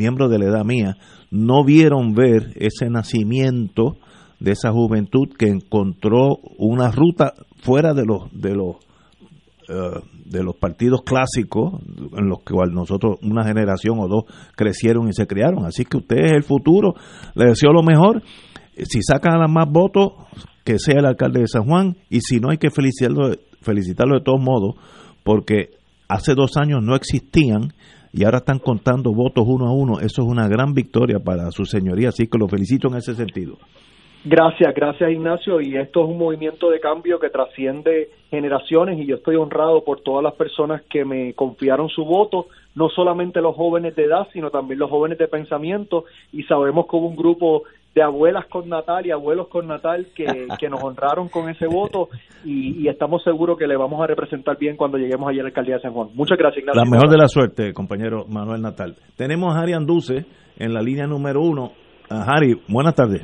miembros de la edad mía no vieron ver ese nacimiento de esa juventud que encontró una ruta fuera de los de los eh, de los partidos clásicos en los que nosotros una generación o dos crecieron y se criaron. Así que usted es el futuro. Le deseo lo mejor. Si sacan a más votos que sea el alcalde de San Juan. Y si no hay que felicitarlo felicitarlo de todos modos porque hace dos años no existían y ahora están contando votos uno a uno. Eso es una gran victoria para su señoría, así que lo felicito en ese sentido. Gracias, gracias Ignacio. Y esto es un movimiento de cambio que trasciende generaciones y yo estoy honrado por todas las personas que me confiaron su voto, no solamente los jóvenes de edad, sino también los jóvenes de pensamiento. Y sabemos que hubo un grupo de abuelas con Natal y abuelos con Natal que, que nos honraron con ese voto y, estamos seguros que le vamos a representar bien cuando lleguemos allá a la alcaldía de San Juan. Muchas gracias, Ignacio. La mejor de la suerte, compañero Manuel Natal. Tenemos a Harry Anduce en la línea número uno. Harry, buenas tardes.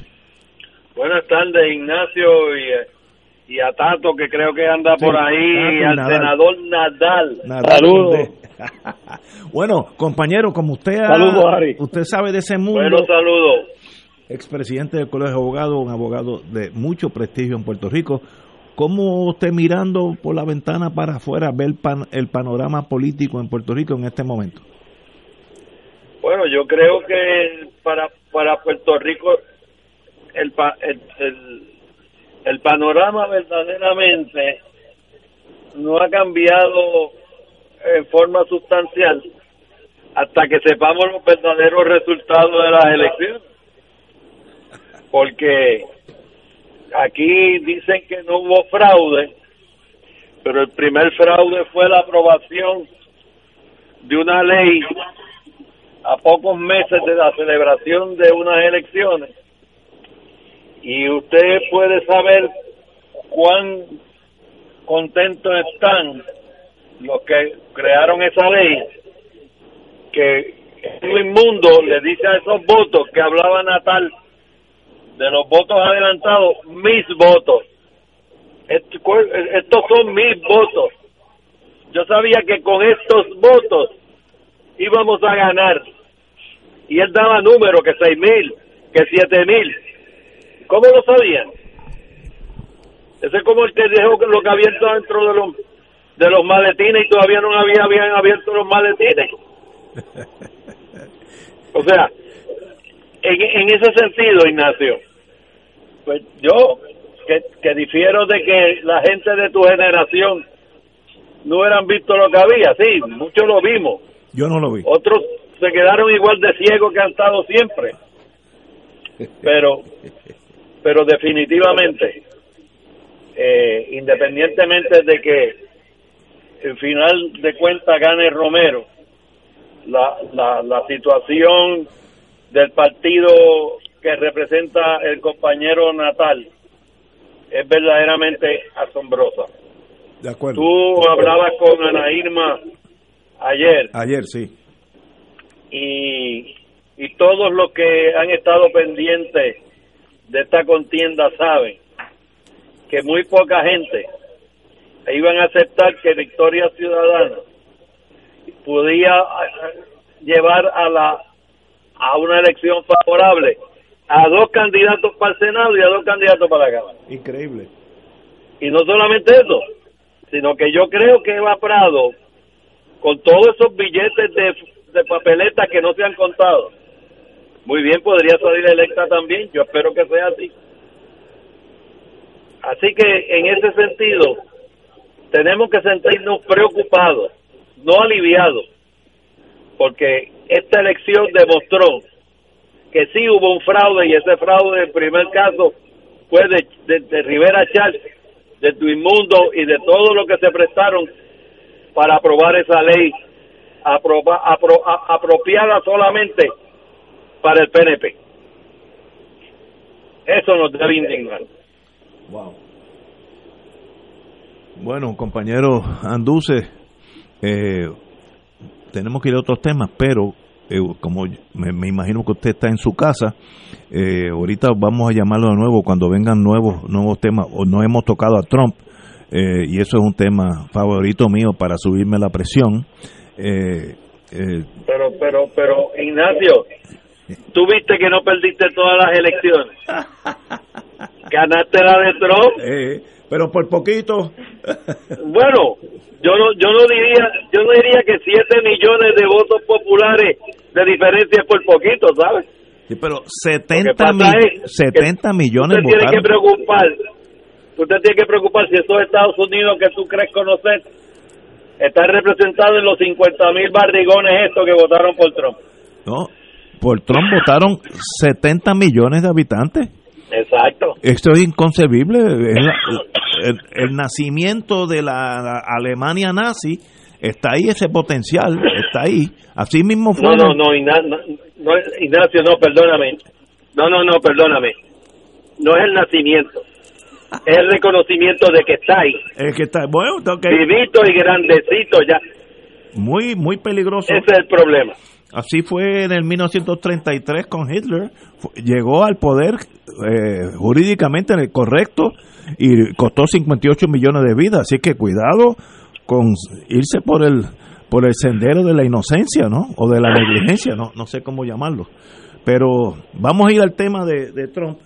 Buenas tardes, Ignacio y, y a Tato, que creo que anda por ahí, y al senador Nadal. Saludos. bueno, compañero, como usted, usted sabe de ese mundo. Buenos saludos expresidente del Colegio de Abogados, un abogado de mucho prestigio en Puerto Rico. ¿Cómo usted mirando por la ventana para afuera ve el, panorama político en Puerto Rico en este momento? Bueno, yo creo que para, para Puerto Rico el, el, el panorama verdaderamente no ha cambiado en forma sustancial hasta que sepamos los verdaderos resultados de las elecciones porque aquí dicen que no hubo fraude, pero el primer fraude fue la aprobación de una ley a pocos meses de la celebración de unas elecciones. Y usted puede saber cuán contentos están los que crearon esa ley que el inmundo le dice a esos votos que hablaban a tal de los votos adelantados, mis votos. Estos son mis votos. Yo sabía que con estos votos íbamos a ganar. Y él daba números, que seis mil, que siete mil. ¿Cómo lo sabían? Ese es como el que dejó lo que había dentro de los, de los maletines y todavía no había, habían abierto los maletines. O sea, en, ese sentido, Ignacio, pues yo que, que difiero de que la gente de tu generación no hubieran visto lo que había, sí, muchos lo vimos. Yo no lo vi. Otros se quedaron igual de ciegos que han estado siempre. Pero, pero definitivamente, eh, independientemente de que en final de cuentas gane Romero, la, la, la situación del partido que representa el compañero Natal es verdaderamente asombrosa. De acuerdo. Tú hablabas con Ana Irma ayer. Ayer, sí. Y, y todos los que han estado pendientes de esta contienda saben que muy poca gente iban a aceptar que Victoria Ciudadana podía llevar a la a una elección favorable a dos candidatos para el Senado y a dos candidatos para la Cámara. Increíble. Y no solamente eso, sino que yo creo que Eva Prado, con todos esos billetes de, de papeleta que no se han contado, muy bien podría salir electa también, yo espero que sea así. Así que en ese sentido, tenemos que sentirnos preocupados, no aliviados, porque esta elección demostró que sí hubo un fraude y ese fraude en primer caso fue de, de, Rivera Chávez, de Tuimundo y de todo lo que se prestaron para aprobar esa ley apropiada solamente para el PNP. Eso nos debe indignar. Wow. Bueno, compañero Anduce, eh, tenemos que ir a otros temas, pero eh, como me, imagino que usted está en su casa, eh, ahorita vamos a llamarlo de nuevo cuando vengan nuevos nuevos temas, o no hemos tocado a Trump, eh, y eso es un tema favorito mío para subirme la presión. Eh, pero, pero, pero, Ignacio, tú viste que no perdiste todas las elecciones. Ganaste la de Trump. Pero por poquito. Bueno, yo no, yo no diría, yo no diría que 7 millones de votos populares de diferencia es por poquito, ¿sabes? Sí, pero Lo que 70, pasa mi- es 70 millones Usted tiene que preocupar, usted tiene que preocupar si esos Estados Unidos que tú crees conocer están representados en los 50 mil barrigones estos que votaron por Trump. No, por Trump votaron 70 millones de habitantes. Exacto. Esto es inconcebible. El, el nacimiento de la Alemania nazi está ahí, ese potencial está ahí. Así mismo fue. No, no, no, Igna- no, Ignacio, no, perdóname. No, no, no, perdóname. No es el nacimiento. Es el reconocimiento de que está ahí. Es que está, bueno, ok, Vivito y grandecito ya. muy, muy peligroso. Ese es el problema. Así fue en el 1933 con Hitler. Llegó al poder eh, jurídicamente en el correcto y costó 58 millones de vidas. Así que cuidado con irse por el por el sendero de la inocencia, ¿no? O de la negligencia, no, no sé cómo llamarlo. Pero vamos a ir al tema de, de Trump.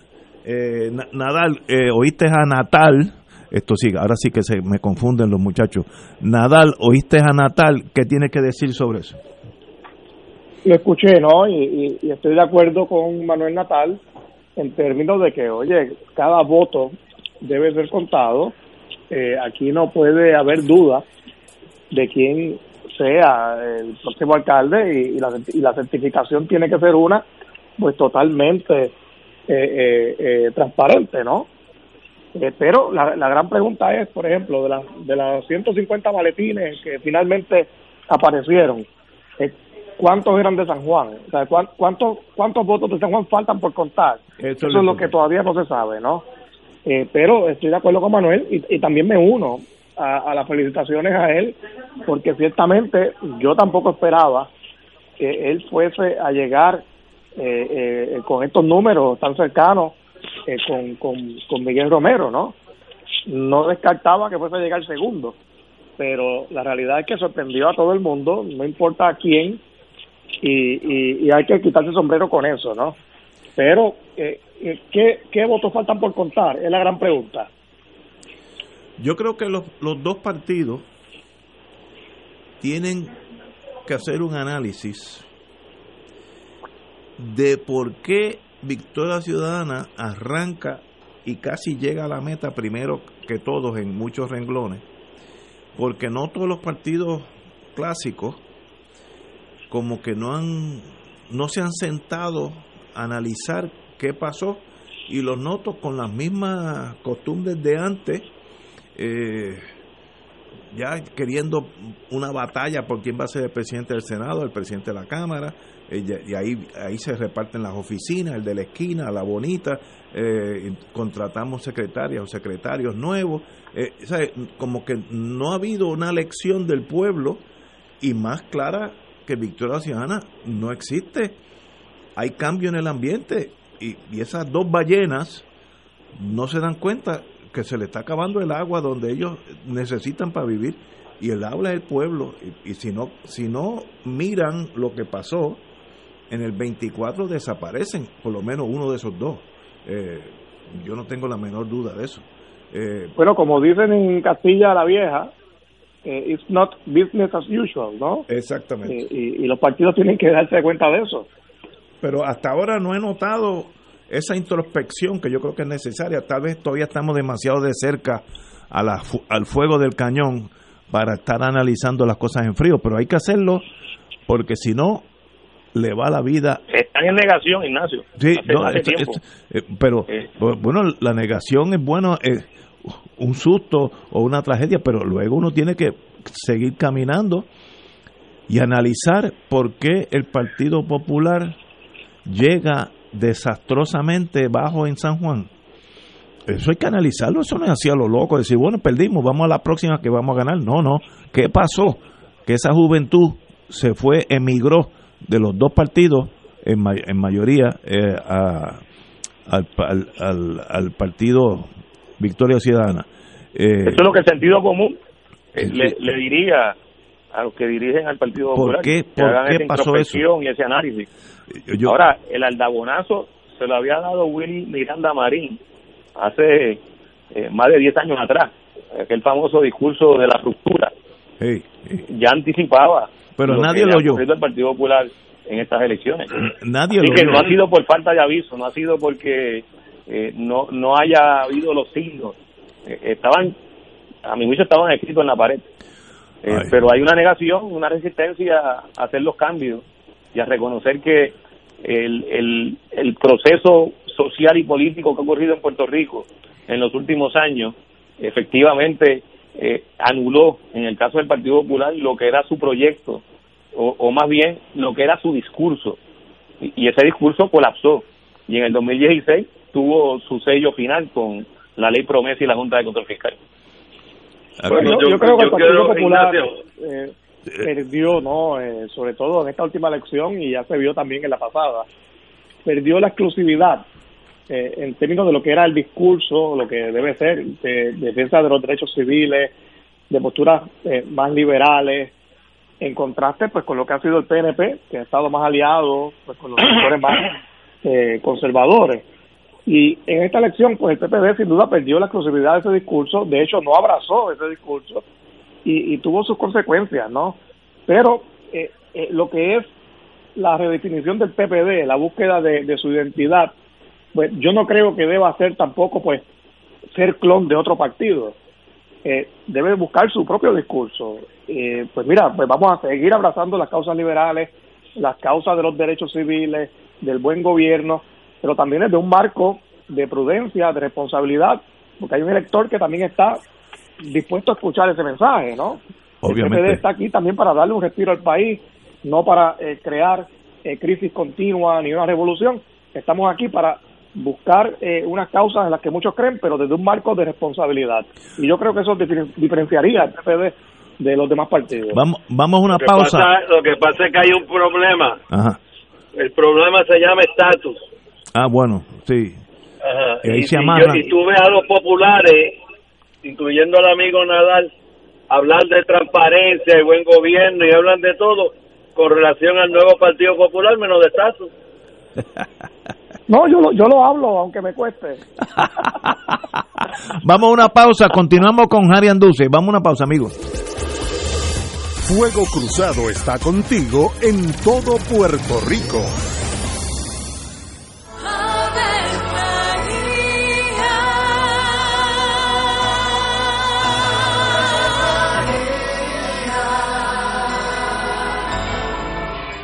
Eh, Na- Nadal, eh, oíste a Natal, esto sí, ahora sí que se me confunden los muchachos. Nadal, oíste a Natal, ¿qué tiene que decir sobre eso? Lo escuché, ¿no? Y, estoy de acuerdo con Manuel Natal en términos de que, oye, cada voto debe ser contado. Eh, aquí no puede haber duda de quién sea el próximo alcalde y, y la, certificación tiene que ser una, pues totalmente eh, eh, eh, transparente, ¿no? Eh, pero la, gran pregunta es, por ejemplo, de, la, de las 150 maletines que finalmente aparecieron, ¿cuántos eran de San Juan? O sea, ¿cuán- ¿cuántos, ¿cuántos votos de San Juan faltan por contar? Eso Eso, es lo que todavía no se sabe, ¿no? Eh, pero estoy de acuerdo con Manuel y, y también me uno a, a las felicitaciones a él, porque ciertamente yo tampoco esperaba que él fuese a llegar eh, eh, con estos números tan cercanos eh, con, con, con Miguel Romero, ¿no? No descartaba que fuese a llegar segundo, pero la realidad es que sorprendió a todo el mundo, no importa a quién, y, y, hay que quitarse el sombrero con eso, ¿no? Pero, eh, eh, ¿qué, ¿qué votos faltan por contar? Es la gran pregunta. Yo creo que los, los dos partidos tienen que hacer un análisis de por qué Victoria Ciudadana arranca y casi llega a la meta primero que todos en muchos renglones, porque no todos los partidos clásicos como que no han no se han sentado a analizar qué pasó. Y los noto con las mismas costumbres de antes eh, ya queriendo una batalla por quién va a ser el presidente del Senado, el presidente de la Cámara, eh, y ahí, ahí se reparten las oficinas, el de la esquina, la bonita, eh, contratamos secretarias o secretarios nuevos, eh, como que no ha habido una lección del pueblo y más clara que Victoria Ciudadana no existe. Hay cambio en el ambiente y, esas dos ballenas no se dan cuenta que se le está acabando el agua donde ellos necesitan para vivir. Y el agua es el pueblo. Y, y si no si no miran lo que pasó en el 24 desaparecen por lo menos uno de esos dos. Eh, yo no tengo la menor duda de eso. Eh, Bueno, como dicen en Castilla la Vieja, eh, it's not business as usual, ¿no? exactamente Eh, y, y los partidos tienen que darse cuenta de eso. pero hasta ahora no he notado esa introspección que yo creo que es necesaria. Tal vez todavía estamos demasiado de cerca a la, al fuego del cañón para estar analizando las cosas en frío, pero hay que hacerlo porque si no, le va la vida. Están en negación, Ignacio. Sí, hace, no, hace esto- tiempo. esto- eh, pero Eh. bu- bueno, la negación es bueno, es un susto o una tragedia, pero luego uno tiene que seguir caminando y analizar por qué el Partido Popular llega desastrosamente bajo en San Juan. Eso hay que analizarlo, eso no es así a lo loco, decir, bueno, perdimos, vamos a la próxima que vamos a ganar. No, no, ¿qué pasó? Que esa juventud se fue, emigró de los dos partidos, en, en mayoría, eh, a- al- al partido Victoria Ciudadana. Eh, Eso es lo que el sentido común eh, le, le diría a los que dirigen al Partido ¿Por Popular qué? que ¿Por hagan qué esa pasó introspección y ese análisis. Yo- Ahora, el aldabonazo se lo había dado Willy Miranda Marín hace eh, más de 10 años atrás, aquel famoso discurso de la ruptura. Hey, hey, Ya anticipaba. Pero lo nadie que lo oyó. al Partido Popular en estas elecciones. nadie Así lo que oyó. no ha sido por falta de aviso, no ha sido porque eh, no, no haya habido los signos. Eh, estaban, a mi juicio, estaban escritos en la pared. Eh, pero hay una negación, una resistencia a hacer los cambios y a reconocer que el, el, el proceso social y político que ha ocurrido en Puerto Rico en los últimos años efectivamente eh, anuló, en el caso del Partido Popular, lo que era su proyecto, o, o más bien lo que era su discurso. Y, y ese discurso colapsó. Y en el 2016 tuvo su sello final con la ley promesa y la Junta de Control Fiscal. Bueno, yo, yo- yo creo que el Partido Popular Ignacio. eh, perdió, ¿no? Eh, sobre todo en esta última elección y ya se vio también en la pasada, perdió la exclusividad eh, en términos de lo que era el discurso, lo que debe ser de, defensa de los derechos civiles, de posturas eh, más liberales, en contraste pues con lo que ha sido el PNP, que ha estado más aliado pues con los sectores más eh, conservadores. Y en esta elección, pues el PPD sin duda perdió la exclusividad de ese discurso, de hecho no abrazó ese discurso y, y tuvo sus consecuencias, ¿no? Pero eh, eh, lo que es la redefinición del PPD, la búsqueda de, su identidad, pues yo no creo que deba ser tampoco, pues, ser clon de otro partido. Eh, debe buscar su propio discurso. Eh, pues mira, pues vamos a seguir abrazando las causas liberales, las causas de los derechos civiles, del buen gobierno, pero también es de un marco de prudencia, de responsabilidad, porque hay un elector que también está dispuesto a escuchar ese mensaje, ¿no? El Obviamente. PPD está aquí también para darle un respiro al país, no para eh, crear eh, crisis continua ni una revolución. Estamos aquí para buscar eh, unas causas en las que muchos creen, pero desde un marco de responsabilidad. Y yo creo que eso diferen- diferenciaría al PPD de los demás partidos. Vamos, vamos a una Lo pausa. pasa- lo que pasa es que hay un problema. Ajá. El problema se llama estatus. Ah, bueno, sí. Ajá. Y ahí Y, se yo- y tú ves a los populares, incluyendo al amigo Nadal, hablar de transparencia y buen gobierno y hablan de todo con relación al nuevo Partido Popular, menos de estatus. No, yo lo, yo lo hablo, aunque me cueste. Vamos a una pausa. Continuamos con Harry Anduce. Vamos a una pausa, amigos. Fuego Cruzado está contigo en todo Puerto Rico.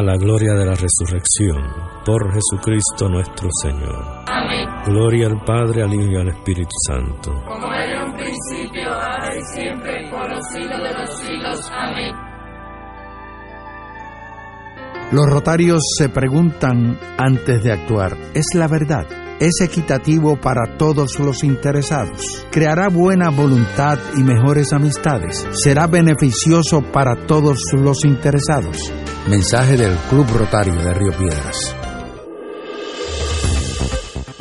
a la gloria de la resurrección, por Jesucristo nuestro Señor. Amén. Gloria al Padre, al Hijo y al Espíritu Santo. Como era en un principio, ahora y siempre, por los siglos de los siglos. Amén. Los rotarios se preguntan antes de actuar, ¿es la verdad? ¿Es equitativo para todos los interesados? ¿Creará buena voluntad y mejores amistades? ¿Será beneficioso para todos los interesados? Mensaje del Club Rotario de Río Piedras.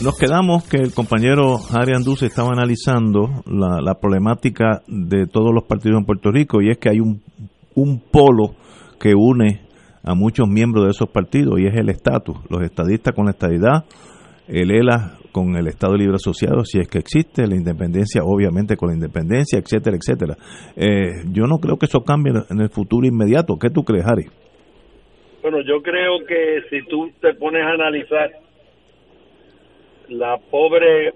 Nos quedamos que el compañero Ari Anduz estaba analizando la, problemática de todos los partidos en Puerto Rico y es que hay un, polo que une a muchos miembros de esos partidos y es el estatus, los estadistas con la estadidad, el ELA con el Estado Libre Asociado, si es que existe, la independencia obviamente con la independencia, etcétera, etcétera. Eh, yo no creo que eso cambie en el futuro inmediato. ¿Qué tú crees, Harry? Bueno, yo creo que si tú te pones a analizar la pobre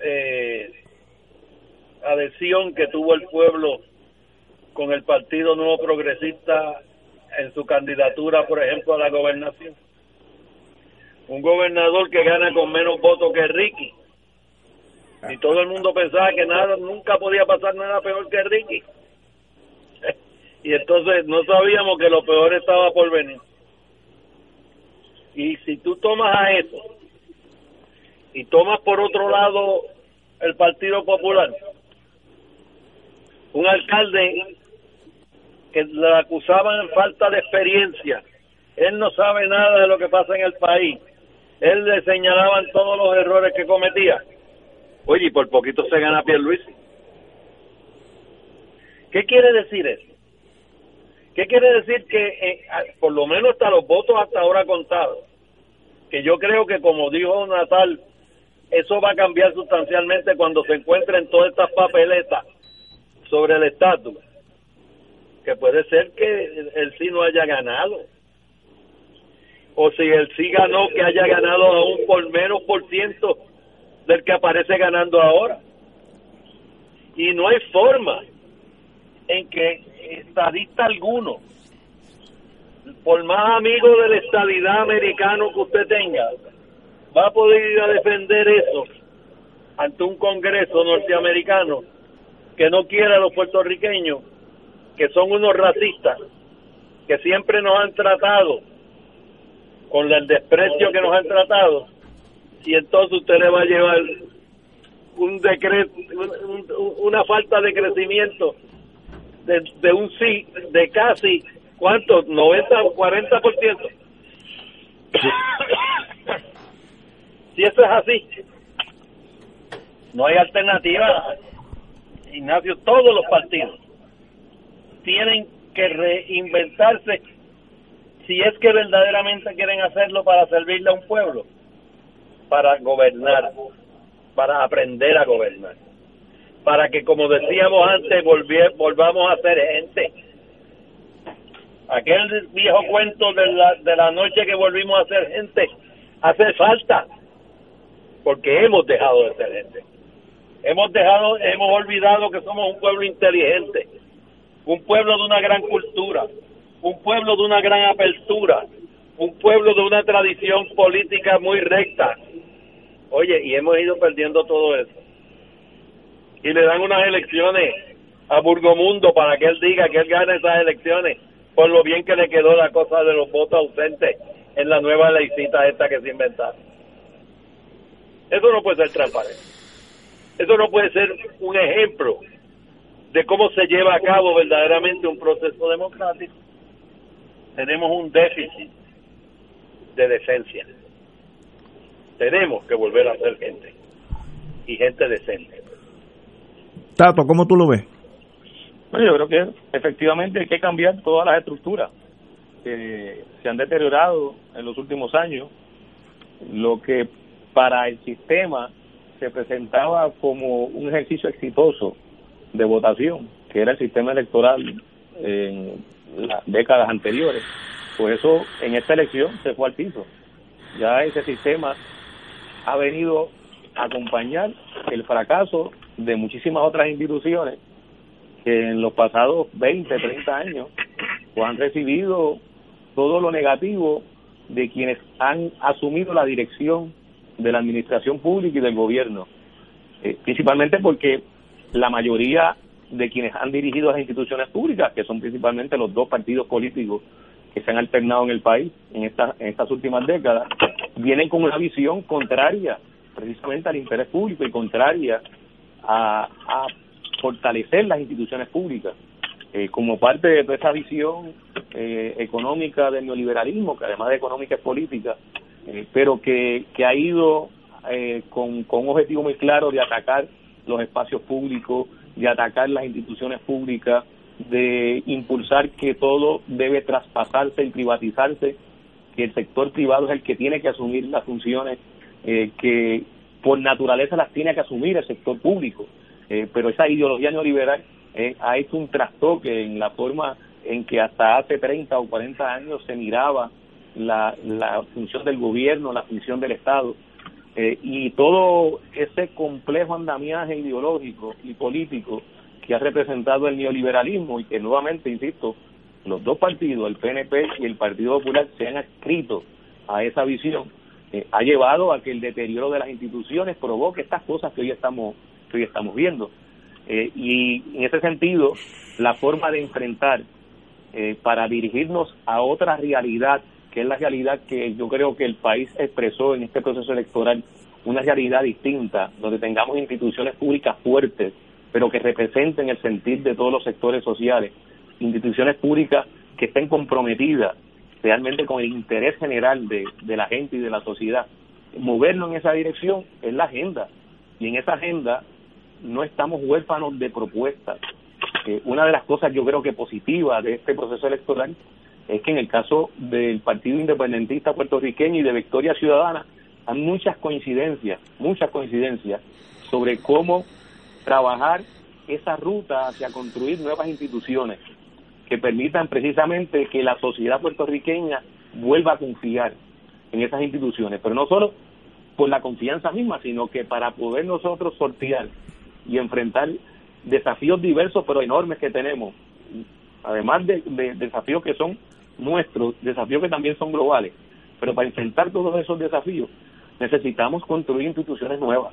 eh, adhesión que tuvo el pueblo con el Partido Nuevo Progresista en su candidatura, por ejemplo, a la gobernación un gobernador que gana con menos votos que Ricky. Y todo el mundo pensaba que nada, nunca podía pasar nada peor que Ricky. y entonces no sabíamos que lo peor estaba por venir. Y si tú tomas a eso y tomas por otro lado el Partido Popular, un alcalde que le acusaban falta de experiencia, él no sabe nada de lo que pasa en el país, él le señalaban todos los errores que cometía. Oye, y por poquito se gana Luis. ¿Qué quiere decir eso? ¿Qué quiere decir que eh, por lo menos hasta los votos hasta ahora contados? Que yo creo que como dijo Natal, eso va a cambiar sustancialmente cuando se encuentren todas estas papeletas sobre el estatus. Que puede ser que él sí no haya ganado o si el sí ganó, que haya ganado aún por menos por ciento del que aparece ganando ahora. Y no hay forma en que estadista alguno, por más amigo de la estadidad americano que usted tenga, va a poder ir a defender eso ante un Congreso norteamericano que no quiere a los puertorriqueños, que son unos racistas, que siempre nos han tratado con el desprecio que nos han tratado y entonces usted le va a llevar un decreto una falta de crecimiento de, de un sí de casi cuánto 90 o 40 por ciento si eso es así no hay alternativa Ignacio todos los partidos tienen que reinventarse si es que verdaderamente quieren hacerlo para servirle a un pueblo, para gobernar, para aprender a gobernar, para que, como decíamos antes, volvamos a ser gente. Aquel viejo cuento de la, de la noche que volvimos a ser gente hace falta, porque hemos dejado de ser gente. Hemos dejado, hemos olvidado que somos un pueblo inteligente, un pueblo de una gran cultura, un pueblo de una gran apertura, un pueblo de una tradición política muy recta. Oye, y hemos ido perdiendo todo eso. Y le dan unas elecciones a Burgomundo para que él diga que él gane esas elecciones por lo bien que le quedó la cosa de los votos ausentes en la nueva leycita esta que se inventaron. Eso no puede ser transparente. Eso no puede ser un ejemplo de cómo se lleva a cabo verdaderamente un proceso democrático tenemos un déficit de decencia. Tenemos que volver a ser gente y gente decente. Tato, ¿cómo tú lo ves? Bueno, yo creo que efectivamente hay que cambiar todas las estructuras que se han deteriorado en los últimos años. Lo que para el sistema se presentaba como un ejercicio exitoso de votación, que era el sistema electoral en las décadas anteriores. Por eso en esta elección se fue al piso. Ya ese sistema ha venido a acompañar el fracaso de muchísimas otras instituciones que en los pasados 20, 30 años pues han recibido todo lo negativo de quienes han asumido la dirección de la administración pública y del gobierno, eh, principalmente porque la mayoría de quienes han dirigido las instituciones públicas, que son principalmente los dos partidos políticos que se han alternado en el país en, estas en estas últimas décadas, vienen con una visión contraria precisamente al interés público y contraria a, fortalecer las instituciones públicas. Eh, como parte de esa visión eh, económica del neoliberalismo, que además de económica es política, eh, pero que, que ha ido con, con un objetivo muy claro de atacar los espacios públicos, de atacar las instituciones públicas, de impulsar que todo debe traspasarse y privatizarse, que el sector privado es el que tiene que asumir las funciones que por naturaleza las tiene que asumir el sector público. pero esa ideología neoliberal eh, ha hecho un trastoque en la forma en que hasta hace 30 o 40 años se miraba la, la función del gobierno, la función del Estado. Eh, y todo ese complejo andamiaje ideológico y político que ha representado el neoliberalismo y que nuevamente, insisto, los dos partidos, el PNP y el Partido Popular, se han adscrito a esa visión, eh, ha llevado a que el deterioro de las instituciones provoque estas cosas que hoy estamos, que hoy estamos viendo. Eh, y en ese sentido, la forma de enfrentar eh, para dirigirnos a otra realidad, que es la realidad que yo creo que el país expresó en este proceso electoral, una realidad distinta, donde tengamos instituciones públicas fuertes, pero que representen el sentir de todos los sectores sociales, instituciones públicas que estén comprometidas realmente con el interés general de, de la gente y de la sociedad. Movernos en esa dirección es la agenda, y en esa agenda no estamos huérfanos de propuestas. Eh, una de las cosas yo creo que positiva de este proceso electoral es que en el caso del Partido Independentista puertorriqueño y de Victoria Ciudadana hay muchas coincidencias, muchas coincidencias sobre cómo trabajar esa ruta hacia construir nuevas instituciones que permitan precisamente que la sociedad puertorriqueña vuelva a confiar en esas instituciones, pero no solo por la confianza misma, sino que para poder nosotros sortear y enfrentar desafíos diversos pero enormes que tenemos, además de, desafíos que son nuestros, desafíos que también son globales, pero para enfrentar todos esos desafíos necesitamos construir instituciones nuevas.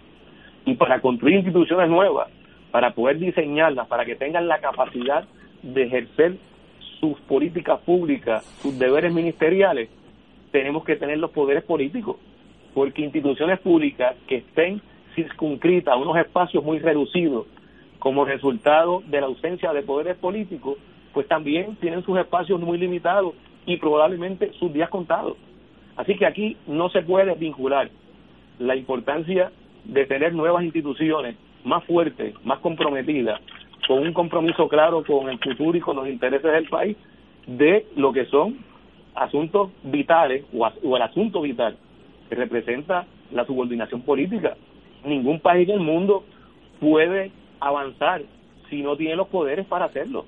Y para construir instituciones nuevas, para poder diseñarlas, para que tengan la capacidad de ejercer sus políticas públicas, sus deberes ministeriales, tenemos que tener los poderes políticos, porque instituciones públicas que estén circunscrita a unos espacios muy reducidos como resultado de la ausencia de poderes políticos, pues también tienen sus espacios muy limitados y probablemente sus días contados. Así que aquí no se puede vincular la importancia de tener nuevas instituciones más fuertes, más comprometidas, con un compromiso claro con el futuro y con los intereses del país, de lo que son asuntos vitales o, el asunto vital que representa la subordinación política ningún país del mundo puede avanzar si no tiene los poderes para hacerlo.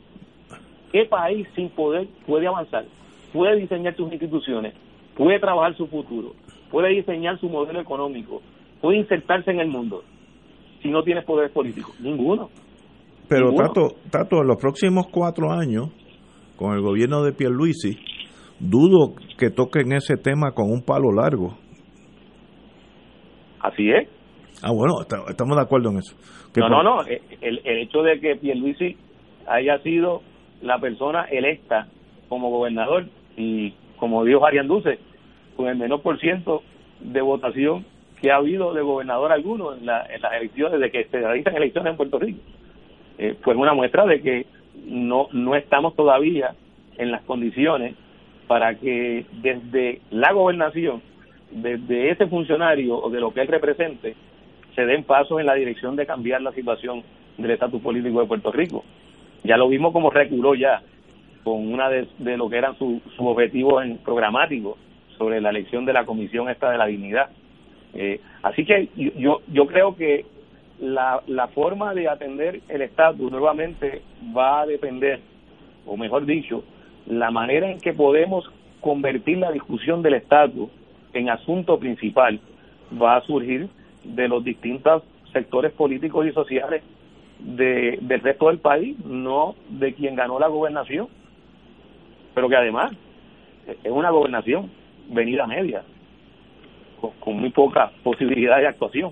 ¿Qué país sin poder puede avanzar? Puede diseñar sus instituciones, puede trabajar su futuro, puede diseñar su modelo económico, puede insertarse en el mundo si no tiene poderes políticos. Ninguno. Pero Tato, Tato, en los próximos cuatro años, con el gobierno de Pierluisi, dudo que toquen ese tema con un palo largo. Así es. Ah, bueno, estamos de acuerdo en eso. No, no, no, eh, el, el hecho de que Pierluisi haya sido la persona electa como gobernador y como dijo Arián Duce, con el menor por ciento de votación que ha habido de gobernador alguno en, las elecciones, de que se realizan elecciones en Puerto Rico. Eh, fue una muestra de que no, no estamos todavía en las condiciones para que desde la gobernación, desde ese funcionario o de lo que él represente, se den pasos en la dirección de cambiar la situación del estatus político de Puerto Rico. Ya lo vimos como reculó ya con una de, lo que eran sus su objetivos en programáticos sobre la elección de la comisión esta de la dignidad. Eh, así que yo, yo creo que la, la forma de atender el estatus nuevamente va a depender, o mejor dicho, la manera en que podemos convertir la discusión del estatus en asunto principal va a surgir de los distintos sectores políticos y sociales de, del resto del país, no de quien ganó la gobernación, pero que además es una gobernación venida media, con, con muy poca posibilidad de actuación.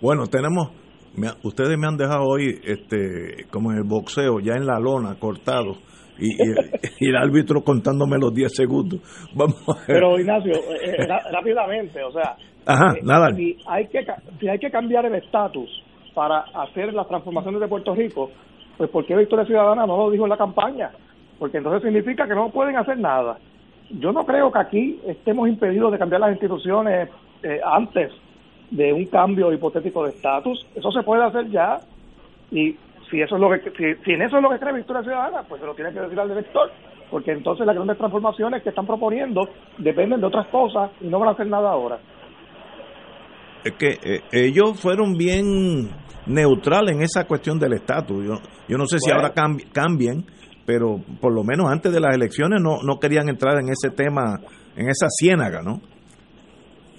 Bueno, tenemos, me- ustedes me han dejado hoy, este, como en el boxeo, ya en la lona, cortado, y, y el, y el árbitro contándome los 10 segundos. Vamos a ver. Pero Ignacio, eh, eh, rápidamente, o sea, Ajá, eh, nada. si hay que si hay que cambiar el estatus para hacer las transformaciones de Puerto Rico, pues ¿por qué Victoria Ciudadana no lo dijo en la campaña? Porque entonces significa que no pueden hacer nada. Yo no creo que aquí estemos impedidos de cambiar las instituciones eh, antes de un cambio hipotético de estatus. Eso se puede hacer ya y si eso es lo que si, en eso es lo que cree Victoria Ciudadana, pues se lo tiene que decir al elector, porque entonces las grandes transformaciones que están proponiendo dependen de otras cosas y no van a hacer nada ahora. Es que eh, ellos fueron bien neutrales en esa cuestión del estatus. Yo, yo no sé si Bueno. ahora cambi- cambien, pero por lo menos antes de las elecciones no, no querían entrar en ese tema, en esa ciénaga, ¿no?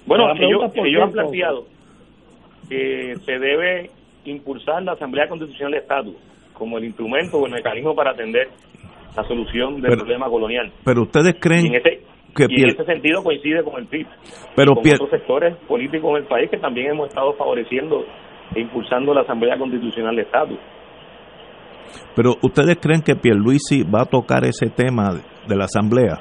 Bueno, ellos, ellos han planteado que se debe impulsar la Asamblea Constitucional de Estatus como el instrumento o el mecanismo para atender la solución del Pero- problema colonial. Pero ustedes creen en ese, que y en ese sentido coincide con el PIB, pero con pier- otros sectores políticos del país que también hemos estado favoreciendo e impulsando la Asamblea Constitucional de Estatus. pero ustedes creen que Pierluisi va a tocar ese tema de, la asamblea.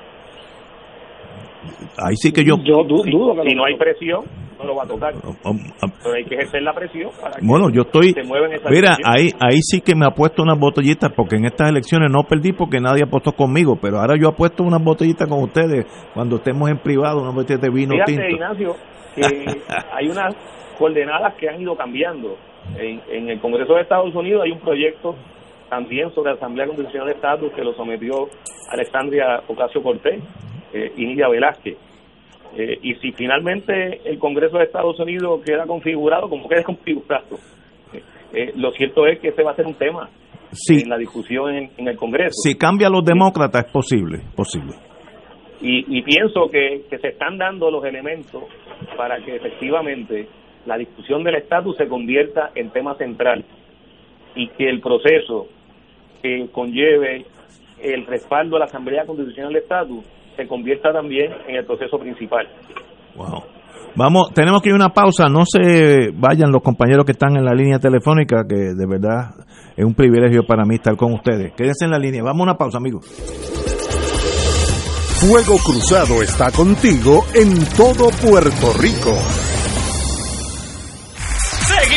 Ahí sí que yo Yo dudo que si no hay presión, no lo va a tocar. um, um, Pero hay que ejercer la presión para que Bueno, yo estoy. se esa Mira, ahí, ahí sí que me ha puesto unas botellitas, porque en estas elecciones no perdí porque nadie apostó conmigo, pero ahora yo apuesto unas botellitas con ustedes cuando estemos en privado, unas botellas de vino Fíjate, tinto. Ignacio, que hay unas coordenadas que han ido cambiando. En, en el Congreso de Estados Unidos hay un proyecto también sobre la Asamblea Constitucional de Estatus que lo sometió Alexandria Ocasio Cortés eh, y Nidia Velázquez. Eh, y si finalmente el Congreso de Estados Unidos queda configurado, como quede configurado, eh, eh, lo cierto es que ese va a ser un tema Sí, en la discusión en, en el Congreso. si cambia a los demócratas es posible, posible. Y, y pienso que, que se están dando los elementos para que efectivamente la discusión del estatus se convierta en tema central y que el proceso que conlleve el respaldo a la Asamblea Constitucional del Estatus se convierta también en el proceso principal. Wow. Vamos, tenemos que ir a una pausa. No se vayan los compañeros que están en la línea telefónica, que de verdad es un privilegio para mí estar con ustedes. Quédense en la línea. Vamos a una pausa, amigos. Fuego Cruzado está contigo en todo Puerto Rico.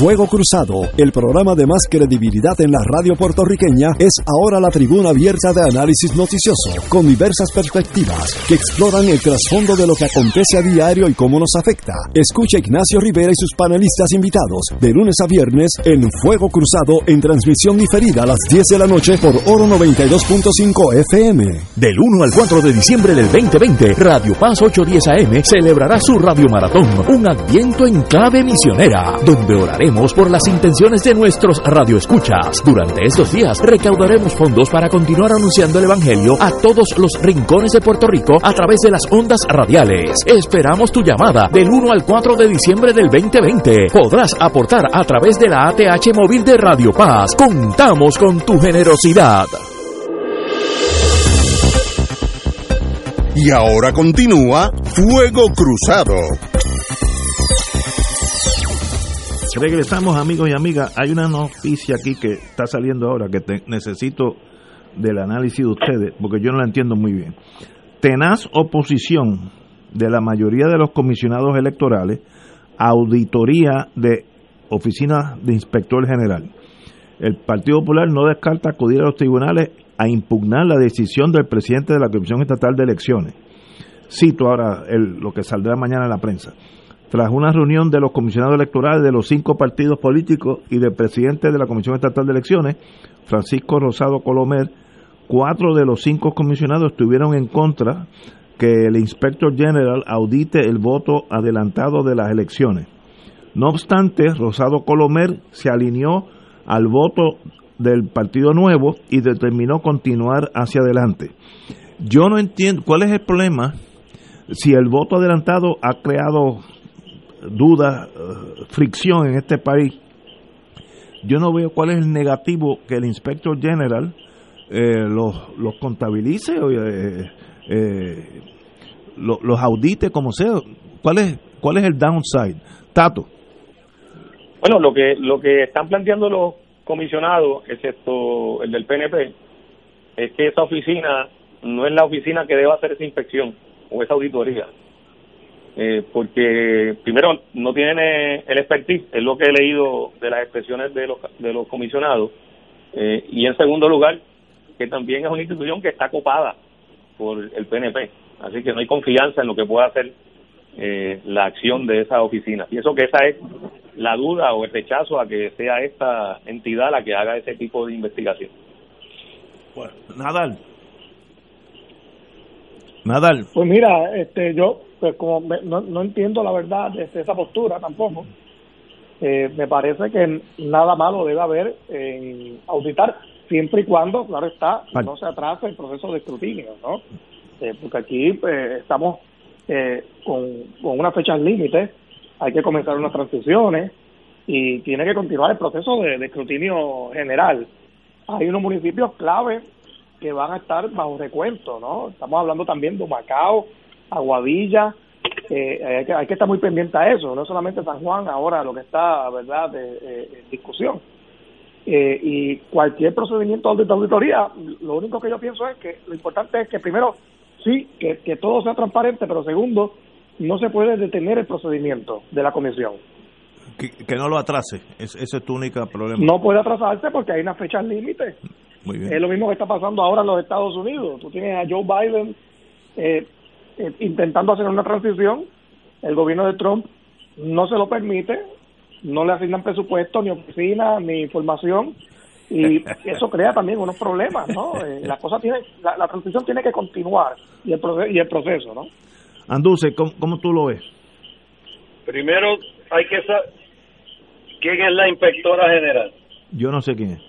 Fuego Cruzado, el programa de más credibilidad en la radio puertorriqueña, es ahora la tribuna abierta de análisis noticioso, con diversas perspectivas que exploran el trasfondo de lo que acontece a diario y cómo nos afecta. Escucha Ignacio Rivera y sus panelistas invitados de lunes a viernes en Fuego Cruzado en transmisión diferida a las 10 de la noche por Oro 92.5 FM. Del 1 al 4 de diciembre del 2020, Radio Paz 810 AM celebrará su Radio Maratón, un adviento en clave misionera, donde oraremos por las intenciones de nuestros radioescuchas. Durante estos días recaudaremos fondos para continuar anunciando el Evangelio a todos los rincones de Puerto Rico a través de las ondas radiales. Esperamos tu llamada del 1 al 4 de diciembre del 2020. Podrás aportar a través de la ATH móvil de Radio Paz. Contamos con tu generosidad. Y ahora continúa Fuego Cruzado. Regresamos amigos y amigas. Hay una noticia aquí que está saliendo ahora que te- necesito del análisis de ustedes porque yo no la entiendo muy bien. Tenaz oposición de la mayoría de los comisionados electorales auditoría de oficina de inspector general. El Partido Popular no descarta acudir a los tribunales a impugnar la decisión del presidente de la Comisión Estatal de Elecciones. Cito ahora el- lo que saldrá mañana en la prensa. Tras una reunión de los comisionados electorales de los cinco partidos políticos y del presidente de la Comisión Estatal de Elecciones, Francisco Rosado Colomer, cuatro de los cinco comisionados estuvieron en contra que el Inspector General audite el voto adelantado de las elecciones. No obstante, Rosado Colomer se alineó al voto del Partido Nuevo y determinó continuar hacia adelante. Yo no entiendo cuál es el problema si el voto adelantado ha creado duda, eh, fricción en este país. Yo no veo cuál es el negativo que el Inspector General eh, los, los contabilice eh, eh, lo- los audite como sea. ¿Cuál es, ¿Cuál es el downside? Tato. Bueno, lo que lo que están planteando los comisionados, excepto el del PNP, es que esa oficina no es la oficina que debe hacer esa inspección o esa auditoría. Eh, porque primero no tiene el expertise, es lo que he leído de las expresiones de los, de los comisionados, eh, y en segundo lugar, que también es una institución que está copada por el PNP, así que no hay confianza en lo que pueda hacer eh, la acción de esa oficina. Pienso que esa es la duda o el rechazo a que sea esta entidad la que haga ese tipo de investigación. Nadal. Nadal. Pues mira, este, yo pues como me- no, no entiendo la verdad de esa postura tampoco. Eh, me parece que nada malo debe haber en auditar, siempre y cuando, claro está, no se atrase el proceso de escrutinio, ¿no? Eh, porque aquí pues, estamos eh, con, con unas fechas límites, hay que comenzar unas transiciones y tiene que continuar el proceso de, de escrutinio general. Hay unos municipios clave que van a estar bajo recuento, ¿no? Estamos hablando también de Macao, Aguadilla, eh, hay, que, hay que estar muy pendiente a eso, no solamente San Juan ahora lo que está, ¿verdad?, de, eh, en discusión. Eh, y cualquier procedimiento de auditoría, lo único que yo pienso es que lo importante es que primero, sí, que, que todo sea transparente, pero segundo, no se puede detener el procedimiento de la comisión. Que, que no lo atrase. Es- ese es tu único problema. No puede atrasarse porque hay límites. Muy bien. Es lo mismo que está pasando ahora en los Estados Unidos. Tú tienes a Joe Biden eh, eh, intentando hacer una transición. El gobierno de Trump no se lo permite. No le asignan presupuesto, ni oficina, ni información. Y eso crea también unos problemas, ¿no? Eh, la cosa tiene, la, la transición tiene que continuar y el, proce- y el proceso, ¿no? Anduce, ¿cómo, cómo tú lo ves? Primero hay que saber quién es la inspectora general. Yo no sé quién es.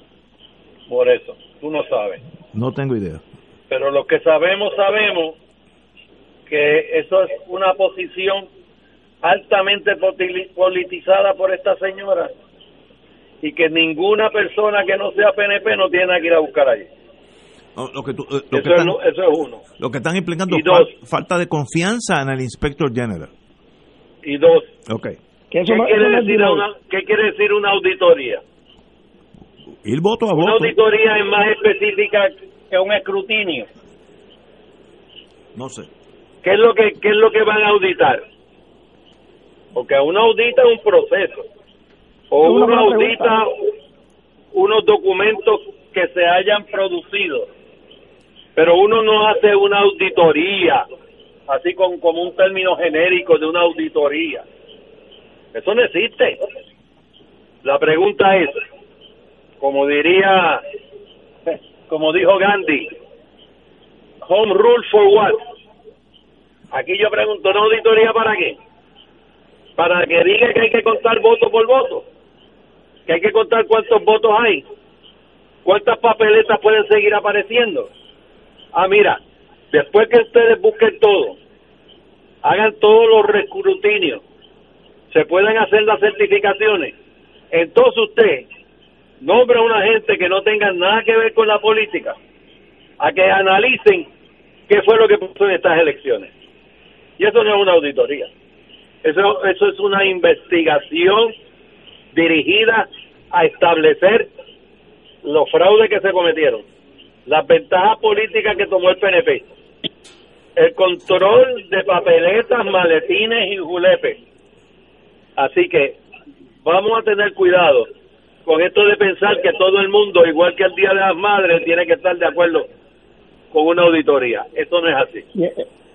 Por eso, tú no sabes. No tengo idea. Pero los que sabemos, sabemos que eso es una posición altamente politizada por esta señora y que ninguna persona que no sea PNP no tiene que ir a buscar allí. Lo que, tú- eh, lo, Eso es, están, lo- eso es uno. lo que están implicando es falta de confianza en el Inspector General. Y dos, Ok. ¿qué, quiere decir una, ¿qué quiere decir una auditoría? Ir voto a Una voto. auditoría es más específica que un escrutinio. No sé. ¿Qué es lo que qué es lo que van a auditar? Porque uno audita un proceso o uno audita unos documentos que se hayan producido, pero uno no hace una auditoría, así con como un término genérico de una auditoría. Eso no existe. La pregunta es, como diría, como dijo Gandhi, home rule for what? Aquí yo pregunto, ¿una auditoría para qué? Para que diga que hay que contar voto por voto. que hay que contar cuántos votos hay, cuántas papeletas pueden seguir apareciendo. Ah, mira, después que ustedes busquen todo, hagan todos los rescrutinios, se pueden hacer las certificaciones, entonces usted nombre a una gente que no tenga nada que ver con la política, a que analicen qué fue lo que pasó en estas elecciones. Y eso no es una auditoría. Eso, eso es una investigación dirigida a establecer los fraudes que se cometieron, las ventajas políticas que tomó el PNP, el control de papeletas, maletines y julepes. Así que vamos a tener cuidado con esto de pensar que todo el mundo, igual que el Día de las Madres, tiene que estar de acuerdo con una auditoría. Esto no es así.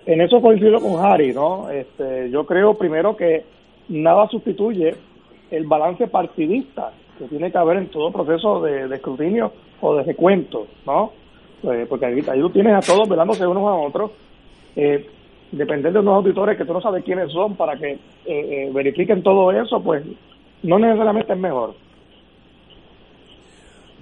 Eh, en eso coincido con Harry, ¿no? Este, yo creo primero que nada sustituye el balance partidista que tiene que haber en todo proceso de, escrutinio o de recuento, ¿no? Pues, porque ahí, ahí, tú tienes a todos velándose unos a otros. Eh, depender de unos auditores que tú no sabes quiénes son para que eh, eh, verifiquen todo eso, pues no necesariamente es mejor.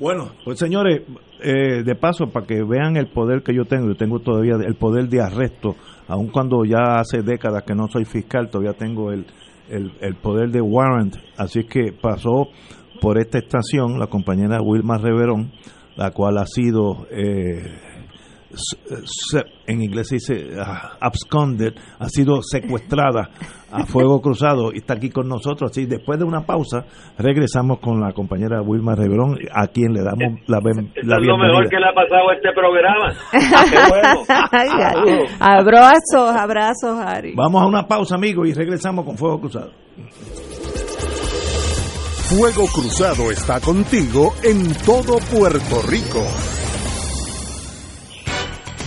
Bueno, pues señores, eh, de paso, para que vean el poder que yo tengo, yo tengo todavía el poder de arresto, aun cuando ya hace décadas que no soy fiscal, todavía tengo el, el, poder de warrant. Así que pasó por esta estación la compañera Wilma Reverón, la cual ha sido... Eh, en inglés se dice uh, absconded, ha sido secuestrada a fuego cruzado y está aquí con nosotros. Así, después de una pausa, regresamos con la compañera Wilma Reverón, a quien le damos la, la es lo mejor que le ha pasado a este programa. abrazos, abrazos, Harry. Vamos a una pausa, amigos, y regresamos con Fuego Cruzado. Fuego Cruzado está contigo en todo Puerto Rico.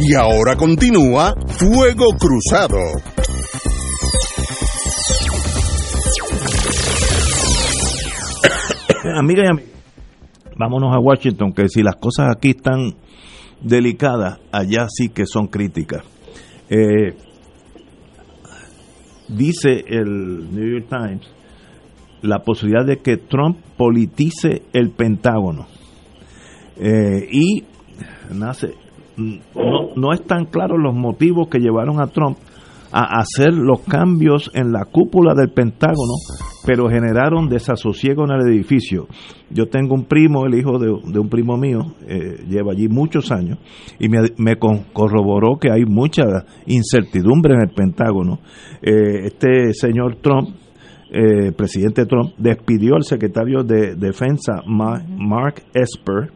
Y ahora continúa Fuego Cruzado. Amiga y amigos, vámonos a Washington, que si las cosas aquí están delicadas, allá sí que son críticas. Eh, dice el New York Times la posibilidad de que Trump politice el Pentágono. Eh, y nace no, no están claros los motivos que llevaron a Trump a hacer los cambios en la cúpula del Pentágono, pero generaron desasosiego en el edificio. Yo tengo un primo, el hijo de, un primo mío, eh, lleva allí muchos años, y me, me, corroboró que hay mucha incertidumbre en el Pentágono. Eh, este señor Trump, eh, presidente Trump, despidió al secretario de Defensa, Mark Esper,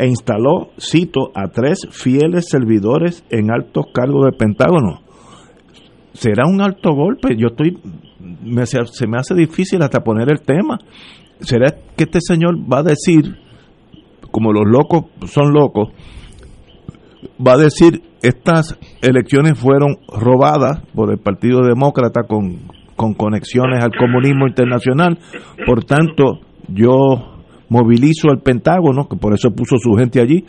e instaló, cito, a tres fieles servidores en altos cargos del Pentágono será un alto golpe. Yo estoy, me, se me hace difícil hasta poner el tema. ¿Será que este señor va a decir, como los locos son locos, va a decir, estas elecciones fueron robadas por el Partido Demócrata con, con conexiones al comunismo internacional, por tanto, yo movilizo al Pentágono, que por eso puso su gente allí,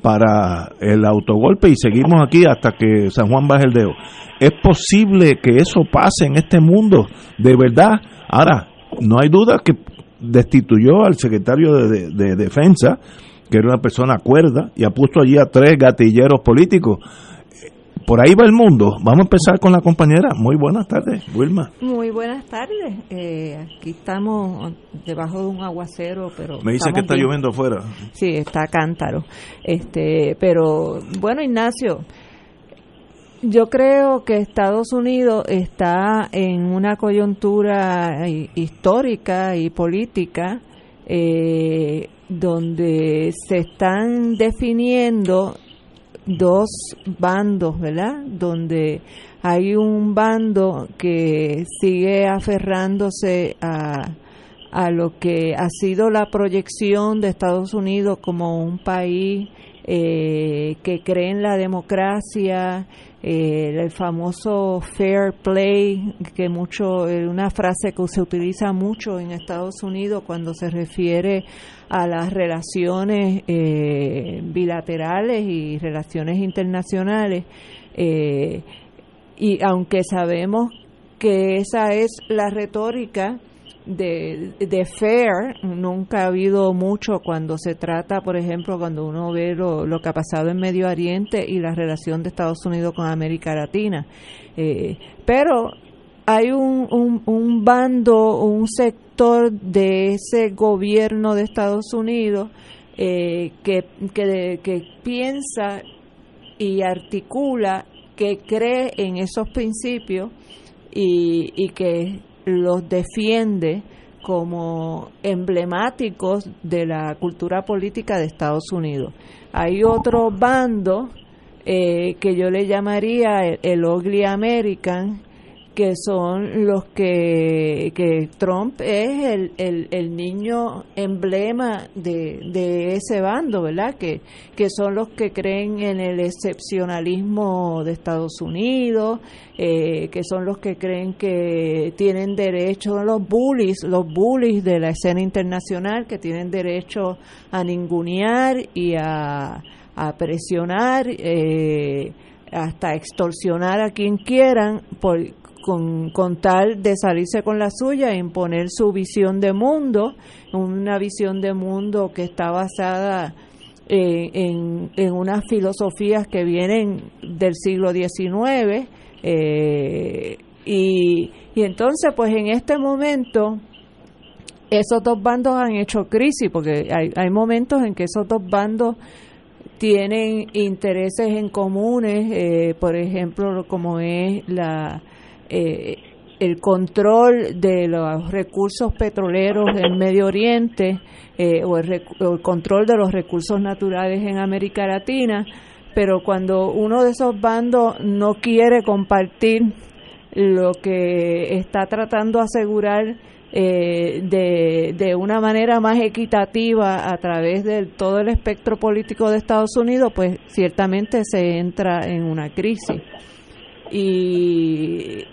para el autogolpe y seguimos aquí hasta que San Juan baje el dedo. Es posible que eso pase en este mundo, de verdad. Ahora, no hay duda que destituyó al secretario de, Defensa, que era una persona cuerda, y ha puesto allí a tres gatilleros políticos por ahí va el mundo. Vamos a empezar con la compañera. Muy buenas tardes, Wilma. Muy buenas tardes. Eh, aquí estamos debajo de un aguacero, pero me dice que está lloviendo afuera. Sí, está cántaro. Este, pero bueno, Ignacio, yo creo que Estados Unidos está en una coyuntura histórica y política eh, donde se están definiendo dos bandos, ¿verdad? Donde hay un bando que sigue aferrándose a, a lo que ha sido la proyección de Estados Unidos como un país eh, que cree en la democracia, eh, el famoso fair play, que mucho, eh, una frase que se utiliza mucho en Estados Unidos cuando se refiere a las relaciones eh, bilaterales y relaciones internacionales. y aunque sabemos que esa es la retórica, de, de fair nunca ha habido mucho cuando se trata, por ejemplo, cuando uno ve lo, lo que ha pasado en Medio Oriente y la relación de Estados Unidos con América Latina. Eh, pero hay un, un, bando, un sector de ese gobierno de Estados Unidos eh, que, que, que piensa y articula, que cree en esos principios y, y que los defiende como emblemáticos de la cultura política de Estados Unidos. Hay otro bando eh, que yo le llamaría el, el American, que son los que, que Trump es el, el, el niño emblema de, de, ese bando, ¿verdad? Que, que son los que creen en el excepcionalismo de Estados Unidos, eh, que son los que creen que tienen derecho, los bullies, los bullies de la escena internacional, que tienen derecho a ningunear y a, a presionar. Eh, hasta extorsionar a quien quieran por, con, con, tal de salirse con la suya e imponer su visión de mundo, una visión de mundo que está basada eh, en, en, unas filosofías que vienen del siglo XIX. Eh, y, y entonces, pues en este momento, esos dos bandos han hecho crisis, porque hay, hay momentos en que esos dos bandos tienen intereses en comunes, eh, por ejemplo, como es la eh, el control de los recursos petroleros en Medio Oriente eh, o, el, control de los recursos naturales en América Latina, pero cuando uno de esos bandos no quiere compartir lo que está tratando de asegurar eh, de, de una manera más equitativa a través de todo el espectro político de Estados Unidos, pues ciertamente se entra en una crisis. Y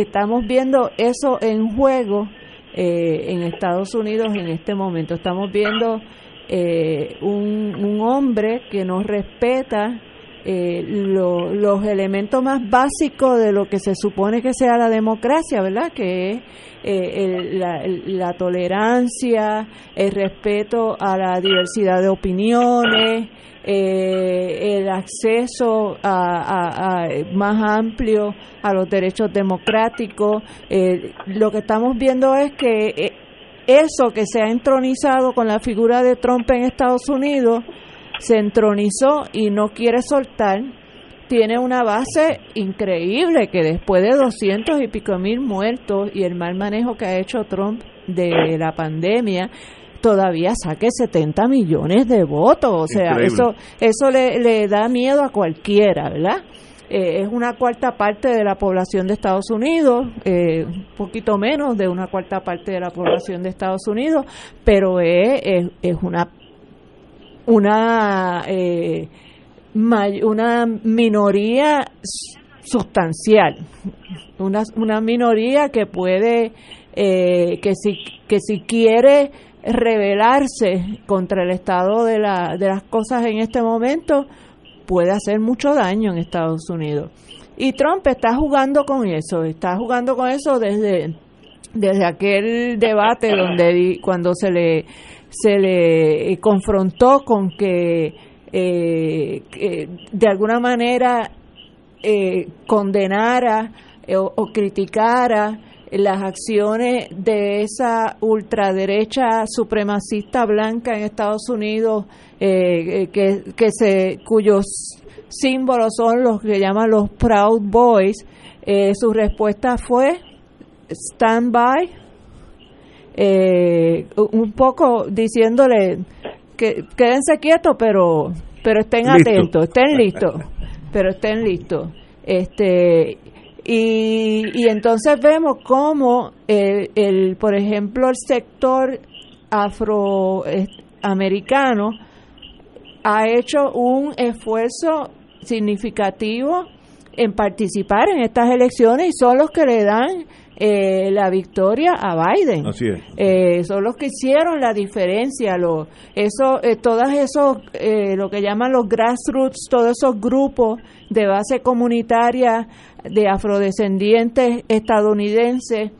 estamos viendo eso en juego eh, en Estados Unidos en este momento. Estamos viendo eh, un, hombre que no respeta eh, lo- los elementos más básicos de lo que se supone que sea la democracia, ¿verdad? Que es eh, el- la, la tolerancia, el respeto a la diversidad de opiniones, eh, el acceso a, a- más amplio a los derechos democráticos. Eh, lo que estamos viendo es que eh, eso que se ha entronizado con la figura de Trump en Estados Unidos se entronizó y no quiere soltar. Tiene una base increíble que después de doscientos y pico mil muertos y el mal manejo que ha hecho Trump de la pandemia, todavía saque 70 millones de votos. O sea, Increíble. eso, eso le, le da miedo a cualquiera, ¿verdad? Eh, es una cuarta parte de la población de Estados Unidos, eh, un poquito menos de una cuarta parte de la población de Estados Unidos, pero es, es, es una una eh, may- una minoría sustancial, una, una minoría que puede eh, que si que si quiere rebelarse contra el estado de, la, de las cosas en este momento puede hacer mucho daño en Estados Unidos. Y Trump está jugando con eso, está jugando con eso desde, desde aquel debate donde cuando se le se le eh, confrontó con que, eh, que de alguna manera eh, condenara eh, o criticara las acciones de esa ultraderecha supremacista blanca en Estados Unidos eh, eh, que, que se cuyos símbolos son los que llaman los Proud Boys eh, su respuesta fue stand by eh, un poco diciéndole que quédense quietos pero pero estén Listo. atentos estén listos pero estén listos este y, y entonces vemos cómo el, el por ejemplo el sector afroamericano ha hecho un esfuerzo significativo en participar en estas elecciones y son los que le dan eh, la victoria a Biden. Así es. Eh, son los que hicieron la diferencia, lo, eso, eh, todas esos, eh, lo que llaman los grassroots, todos esos grupos de base comunitaria de afrodescendientes estadounidenses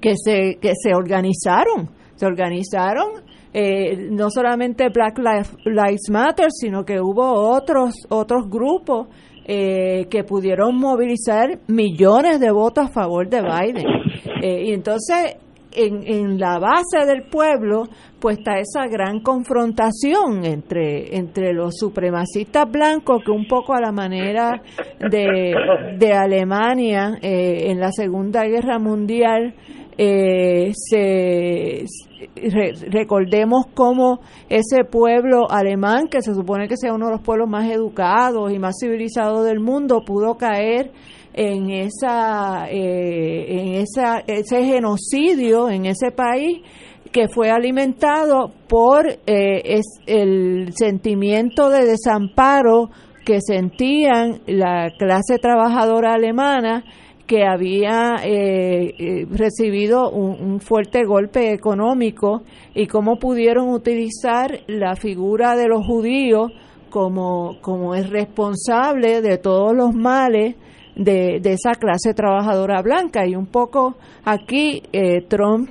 que se, que se organizaron, se organizaron eh, no solamente Black Lives, Lives Matter, sino que hubo otros, otros grupos eh, que pudieron movilizar millones de votos a favor de Biden. Eh, y entonces, en, en la base del pueblo, pues está esa gran confrontación entre, entre los supremacistas blancos, que un poco a la manera de, de Alemania eh, en la Segunda Guerra Mundial, eh, se re- recordemos cómo ese pueblo alemán, que se supone que sea uno de los pueblos más educados y más civilizados del mundo, pudo caer en esa eh, en esa ese genocidio en ese país que fue alimentado por eh, es el sentimiento de desamparo que sentían la clase trabajadora alemana que había eh, eh, recibido un, fuerte golpe económico y cómo pudieron utilizar la figura de los judíos como, como el responsable de todos los males de, de esa clase trabajadora blanca. Y un poco aquí eh, Trump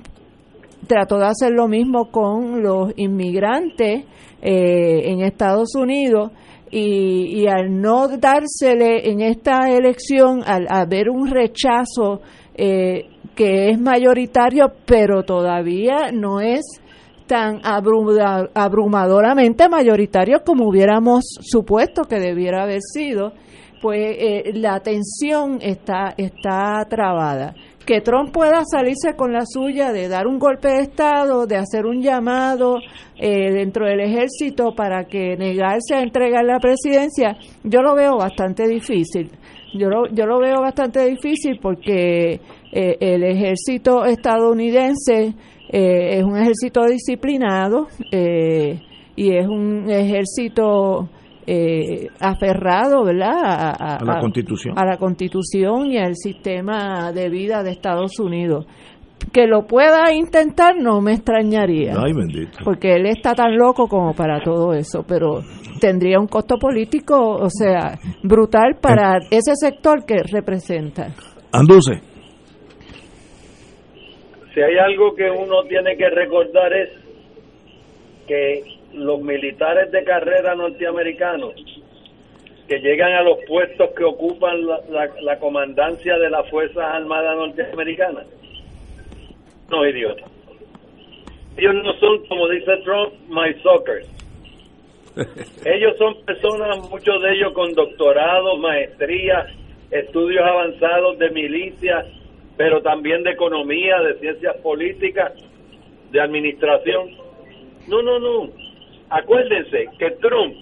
trató de hacer lo mismo con los inmigrantes eh, en Estados Unidos y, y al no dársele en esta elección, al haber un rechazo eh, que es mayoritario, pero todavía no es tan abruma- abrumadoramente mayoritario como hubiéramos supuesto que debiera haber sido, pues eh, la tensión está, está trabada. Que Trump pueda salirse con la suya de dar un golpe de Estado, de hacer un llamado eh, dentro del ejército para que negarse a entregar la presidencia, yo lo veo bastante difícil. Yo lo, yo lo veo bastante difícil porque eh, el ejército estadounidense eh, es un ejército disciplinado eh, y es un ejército eh, aferrado, ¿verdad? A, A la Constitución. A la Constitución y al sistema de vida de Estados Unidos. que lo pueda intentar no me extrañaría. Ay, bendito. Porque él está tan loco como para todo eso, pero tendría un costo político, o sea, brutal para ese sector que representa. Anduce. Si hay algo que uno tiene que recordar es que los militares de carrera norteamericanos que llegan a los puestos que ocupan la, la- la comandancia de las Fuerzas Armadas norteamericanas, no idiotas. Ellos no son, como dice Trump, my suckers. Ellos son personas, muchos de ellos con doctorados, maestrías, estudios avanzados de milicia, pero también de economía, de ciencias políticas, de administración. No, no, no. Acuérdense que Trump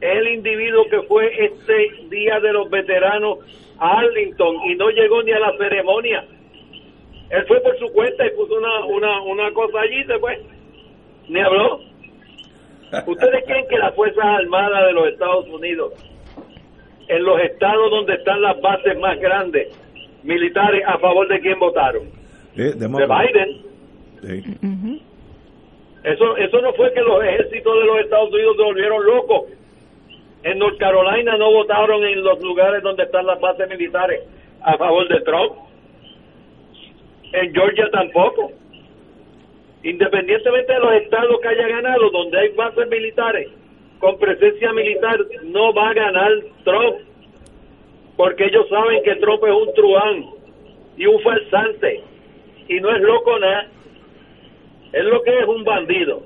es el individuo que fue este Día de los Veteranos a Arlington y no llegó ni a la ceremonia. Él fue por su cuenta y puso una, una, una cosa allí fue. Ni habló. ¿Ustedes creen que las Fuerzas Armadas de los Estados Unidos, en los estados donde están las bases más grandes militares, a favor de quién votaron? Eh, De. Biden. Sí. Eso, eso no fue que los ejércitos de los Estados Unidos se volvieron locos. En North Carolina no votaron en los lugares donde están las bases militares a favor de Trump. En Georgia tampoco. Independientemente de los estados que haya ganado, donde hay bases militares con presencia militar, no va a ganar Trump. Porque ellos saben que Trump es un truán y un falsante. Y no es loco nada. Es lo que es un bandido.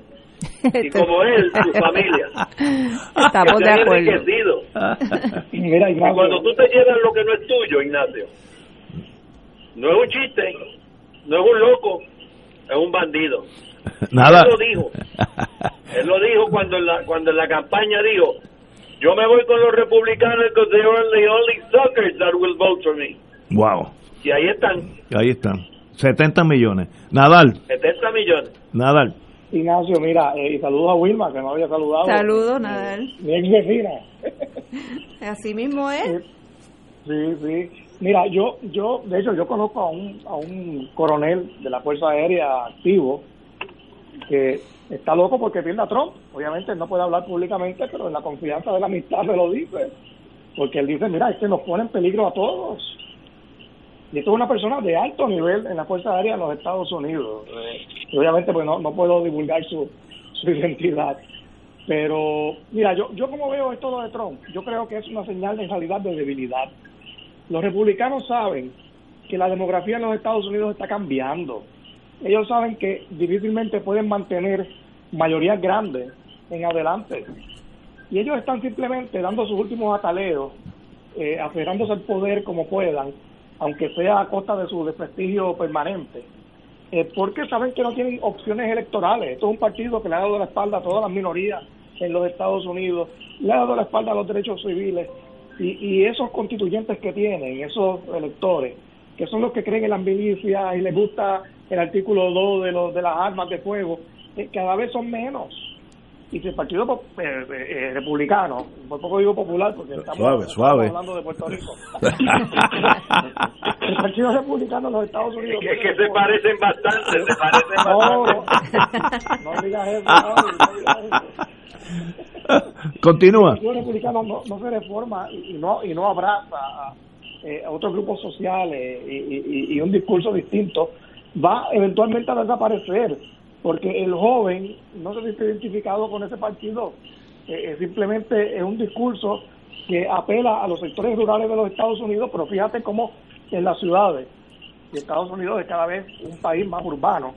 Y como él, su familia. Estamos de acuerdo. Mira, Y cuando tú te llevas lo que no es tuyo, Ignacio, no es un chiste, no es un loco, es un bandido. Nada. Él lo dijo. Él lo dijo cuando en la, cuando en la campaña dijo, yo me voy con los republicanos because they are the only suckers that will vote for me. Wow. Y ahí están, Ahí están. 70 millones. Nadal. 70 millones. Nadal. Ignacio, mira, eh, y saludos a Wilma, que no había saludado. Saludos, Nadal. Mi ex vecina. Así mismo es. Sí, sí. Mira, yo, yo, de hecho, yo conozco a un, a un coronel de la Fuerza Aérea activo que está loco porque pierde a Trump. Obviamente él no puede hablar públicamente, pero en la confianza de la amistad me lo dice. Porque él dice, mira, es que nos pone en peligro a todos. Y esto es una persona de alto nivel en la Fuerza Aérea de los Estados Unidos. Eh, y obviamente, pues no, no puedo divulgar su, su identidad. Pero, mira, yo, yo como veo esto lo de Trump, yo creo que es una señal de realidad de debilidad. Los republicanos saben que la demografía en los Estados Unidos está cambiando. Ellos saben que difícilmente pueden mantener mayorías grandes en adelante. Y ellos están simplemente dando sus últimos ataleos, eh, aferrándose al poder como puedan, aunque sea a costa de su desprestigio permanente. Porque saben que no tienen opciones electorales. Esto es un partido que le ha dado la espalda a todas las minorías en los Estados Unidos, le ha dado la espalda a los derechos civiles y, y esos constituyentes que tienen, esos electores, que son los que creen en las milicias y les gusta el artículo 2 de, los, de las armas de fuego, eh, cada vez son menos. Y si el Partido eh, eh, eh, Republicano, por poco digo popular porque estamos, Suave, estamos suave. hablando de Puerto Rico, el Partido Republicano en los Estados Unidos... Es que se parecen bastante, se parecen No, bastante. no digas eso, no digas eso. Continúa. El Partido Republicano no, no se reforma y, y no y no abraza a, eh, a otros grupos sociales y, y- y un discurso distinto, va eventualmente a desaparecer, porque el joven no se siente identificado con ese partido, eh, eh, simplemente es un discurso que apela a los sectores rurales de los Estados Unidos, pero fíjate cómo en las ciudades, y Estados Unidos es cada vez un país más urbano,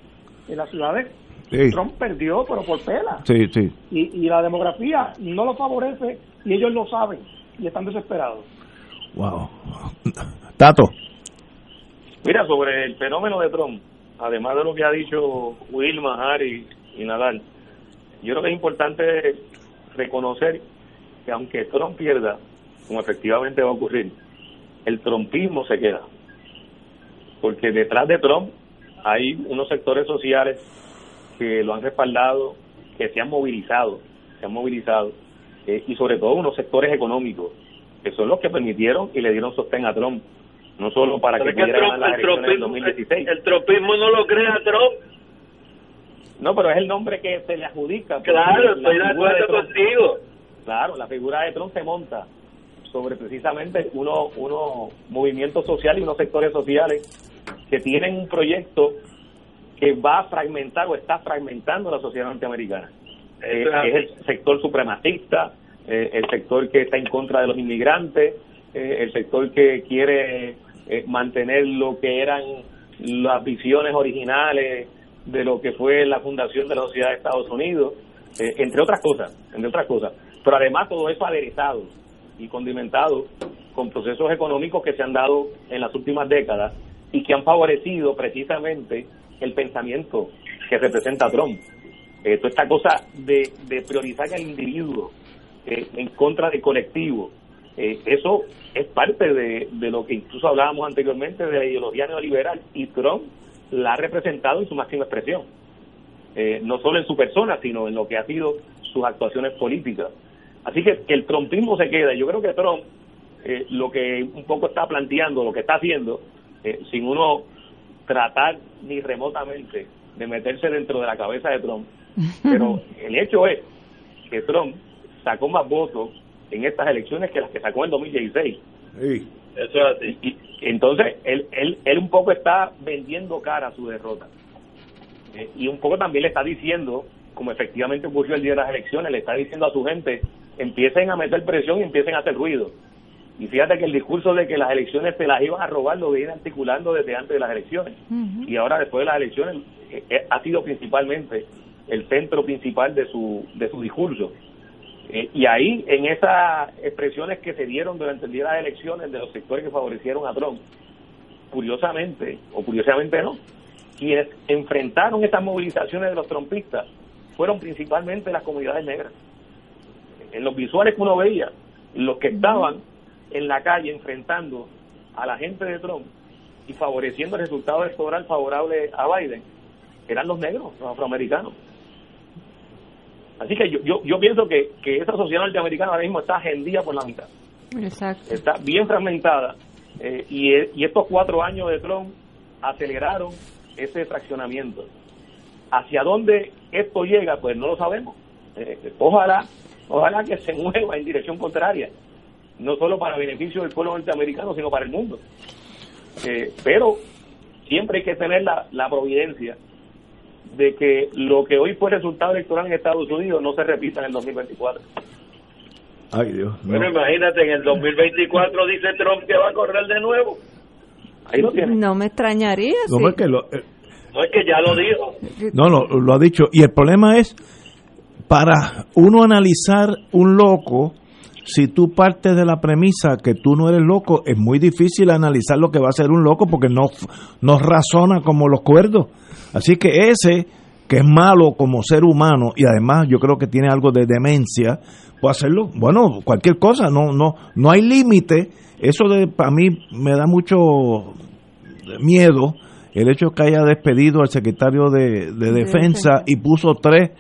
en las ciudades Sí. Trump perdió, pero por pela Sí, sí. y, y la demografía no lo favorece y ellos lo saben y están desesperados. Wow. Tato. Mira, sobre el fenómeno de Trump, además de lo que ha dicho Wilma, Harry y Nadal, yo creo que es importante reconocer que aunque Trump pierda, como efectivamente va a ocurrir, el trumpismo se queda. Porque detrás de Trump hay unos sectores sociales que lo han respaldado, que se han movilizado, se han movilizado, eh, y sobre todo unos sectores económicos, que son los que permitieron y le dieron sostén a Trump. No solo para Pero que pudiera ganar tro- las el elecciones en tropismo, 2016. el tropismo no lo crea Trump. No, pero es el nombre que se le adjudica. porque Claro, la estoy de acuerdo Trump- contigo. Claro, la figura de Trump se monta sobre precisamente unos uno movimientos sociales y unos sectores sociales que tienen un proyecto que va a fragmentar o está fragmentando la sociedad norteamericana. Eh, es el sector supremacista, eh, el sector que está en contra de los inmigrantes, eh, el sector que quiere eh, mantener lo que eran las visiones originales de lo que fue la fundación de la sociedad de Estados Unidos, eh, entre otras cosas, entre otras cosas. Pero además todo eso aderezado y condimentado con procesos económicos que se han dado en las últimas décadas y que han favorecido precisamente el pensamiento que representa Trump. Eh, toda esta cosa de, priorizar al individuo eh, en contra del colectivo, eh, eso es parte de, de lo que incluso hablábamos anteriormente de la ideología neoliberal y Trump la ha representado en su máxima expresión, Eh, no solo en su persona, sino en lo que ha sido sus actuaciones políticas. Así que, que el trumpismo se queda. Yo creo que Trump eh, lo que un poco está planteando, lo que está haciendo, eh, sin uno tratar ni remotamente de meterse dentro de la cabeza de Trump, pero el hecho es que Trump sacó más votos en estas elecciones que las que sacó en 2016. Eso es así. Y, entonces, él, él, él un poco está vendiendo cara a su derrota. Eh, y un poco también le está diciendo, como efectivamente ocurrió el día de las elecciones, le está diciendo a su gente, empiecen a meter presión y empiecen a hacer ruido. Y fíjate que el discurso de que las elecciones se las iban a robar lo viene articulando desde antes de las elecciones. Y ahora después de las elecciones eh, eh, ha sido principalmente el centro principal de su, de su discurso. Eh, y ahí, en esas expresiones que se dieron durante el día de las elecciones de los sectores que favorecieron a Trump, curiosamente, o curiosamente no, quienes enfrentaron estas movilizaciones de los trompistas fueron principalmente las comunidades negras. En los visuales que uno veía, los que estaban en la calle enfrentando a la gente de Trump y favoreciendo el resultado electoral favorable a Biden, eran los negros, los afroamericanos. Así que yo, yo, yo pienso que, que esa sociedad norteamericana ahora mismo está agendida por la mitad Exacto. está bien fragmentada eh, y, e- y estos cuatro años de Trump aceleraron ese fraccionamiento. ¿Hacia dónde esto llega? Pues no lo sabemos. Eh, ojalá, ojalá que se mueva en dirección contraria, no solo para beneficio del pueblo norteamericano, sino para el mundo. Eh, pero siempre hay que tener la, la providencia de que lo que hoy fue resultado electoral en Estados Unidos no se repita en el 2024. Ay, Dios. no. Bueno, imagínate, en el 2024 dice Trump que va a correr de nuevo. Ahí lo tiene. No me extrañaría. No, sí. es que lo- eh, No es que ya lo dijo. no, lo, lo ha dicho. Y el problema es, para uno analizar un loco, si tú partes de la premisa que tú no eres loco, es muy difícil analizar lo que va a ser un loco porque no, no razona como los cuerdos. Así que ese, que es malo como ser humano y además yo creo que tiene algo de demencia, puede hacerlo. Bueno, cualquier cosa, no, no, no hay límite. Eso de, para mí me da mucho miedo el hecho que haya despedido al secretario de, de defensa y puso tres,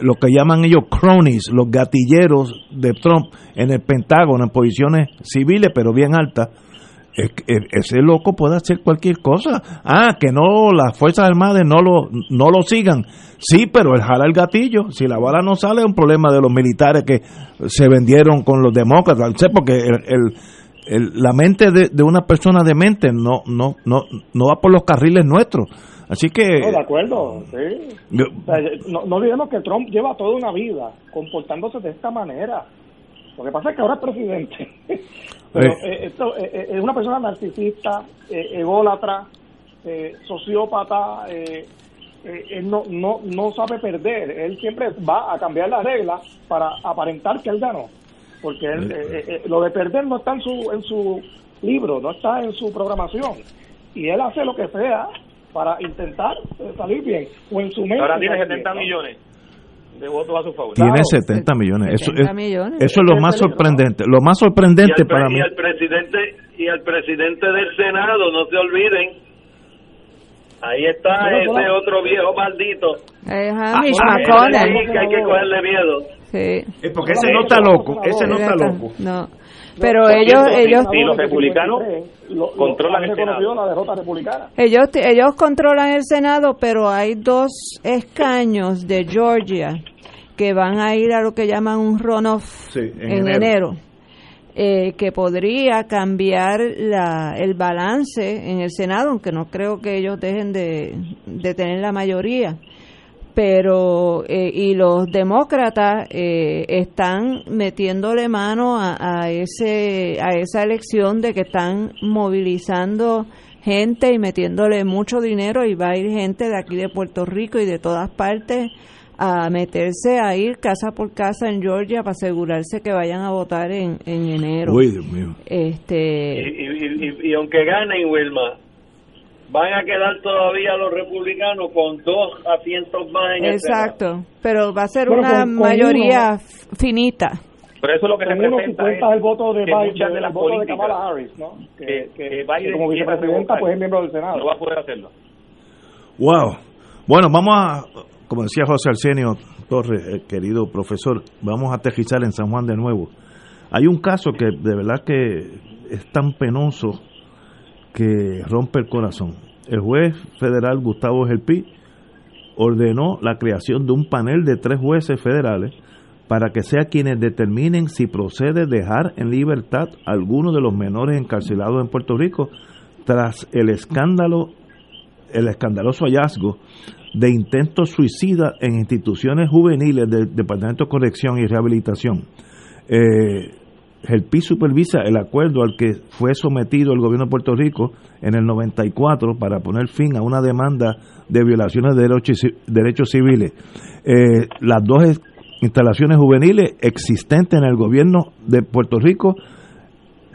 lo que llaman ellos cronies, los gatilleros de Trump en el Pentágono, en posiciones civiles pero bien altas. Ese loco puede hacer cualquier cosa. Ah, que no, las Fuerzas Armadas no lo, no lo sigan. Sí, pero él jala el gatillo. Si la bala no sale, es un problema de los militares que se vendieron con los demócratas. Sé, porque el, el- el- la mente de, de una persona de mente no, no, no, no va por los carriles nuestros. Así que... No, de acuerdo, sí. yo- O sea, no, no olvidemos que Trump lleva toda una vida comportándose de esta manera. Lo que pasa es que ahora es presidente. Pero Eh. eh, esto, eh, es una persona narcisista, eh, ególatra, eh, sociópata. Eh, eh, él no, no, no sabe perder. Él siempre va a cambiar las reglas para aparentar que él ganó. Porque él, eh, eh, eh, lo de perder no está en su, en su libro, no está en su programación. Y él hace lo que sea para intentar salir bien. O en su mente. Ahora tiene salir 70 bien, ¿no? millones de votos a su favor. Tiene 70 millones. Eso, 70 es, millones. eso es lo más sorprendente. Lo más sorprendente y al, para mí. y al presidente y al presidente del Senado, no se olviden. Ahí está ese otro viejo maldito. Eh, Ah, sí que hay que cogerle miedo. Sí. porque ese no está loco. Ese no está loco. No. Pero ellos ellos los republicanos controlan el Senado. la derrota republicana. Ellos ellos controlan el Senado, pero hay dos escaños de Georgia que van a ir a lo que llaman un runoff en, enero. Eh, que podría cambiar la, el balance en el Senado, aunque no creo que ellos dejen de, de tener la mayoría pero eh, y los demócratas eh, están metiéndole mano a, a, ese a esa elección de que están movilizando gente y metiéndole mucho dinero y va a ir gente de aquí de Puerto Rico y de todas partes a meterse a ir casa por casa en Georgia para asegurarse que vayan a votar en, en enero. Uy, Dios mío. Este y, y, y aunque ganen Wilma van a quedar todavía los republicanos con dos asientos más en Exacto, el pero va a ser una con, con mayoría uno, finita. Pero eso es lo que representa es el voto de, Biden, muchas de las voto de políticas Kamala Harris, ¿no? Que, que, que, que Biden como vicepresidenta pues es miembro del Senado. No va a poder hacerlo. Wow. Bueno, vamos a, como decía José Arsenio Torres, el querido profesor, vamos a aterrizar en San Juan de nuevo. Hay un caso que de verdad que es tan penoso que rompe el corazón. El juez federal Gustavo Gelpi ordenó la creación de un panel de tres jueces federales para que sea quienes determinen si procede dejar en libertad a alguno de los menores encarcelados en Puerto Rico tras el escándalo, el escandaloso hallazgo de intentos suicidas en instituciones juveniles del Departamento de Corrección y Rehabilitación. Eh, el PI supervisa el acuerdo al que fue sometido el gobierno de Puerto Rico en el 94 para poner fin a una demanda de violaciones de derechos, derechos civiles. Eh, las dos instalaciones juveniles existentes en el gobierno de Puerto Rico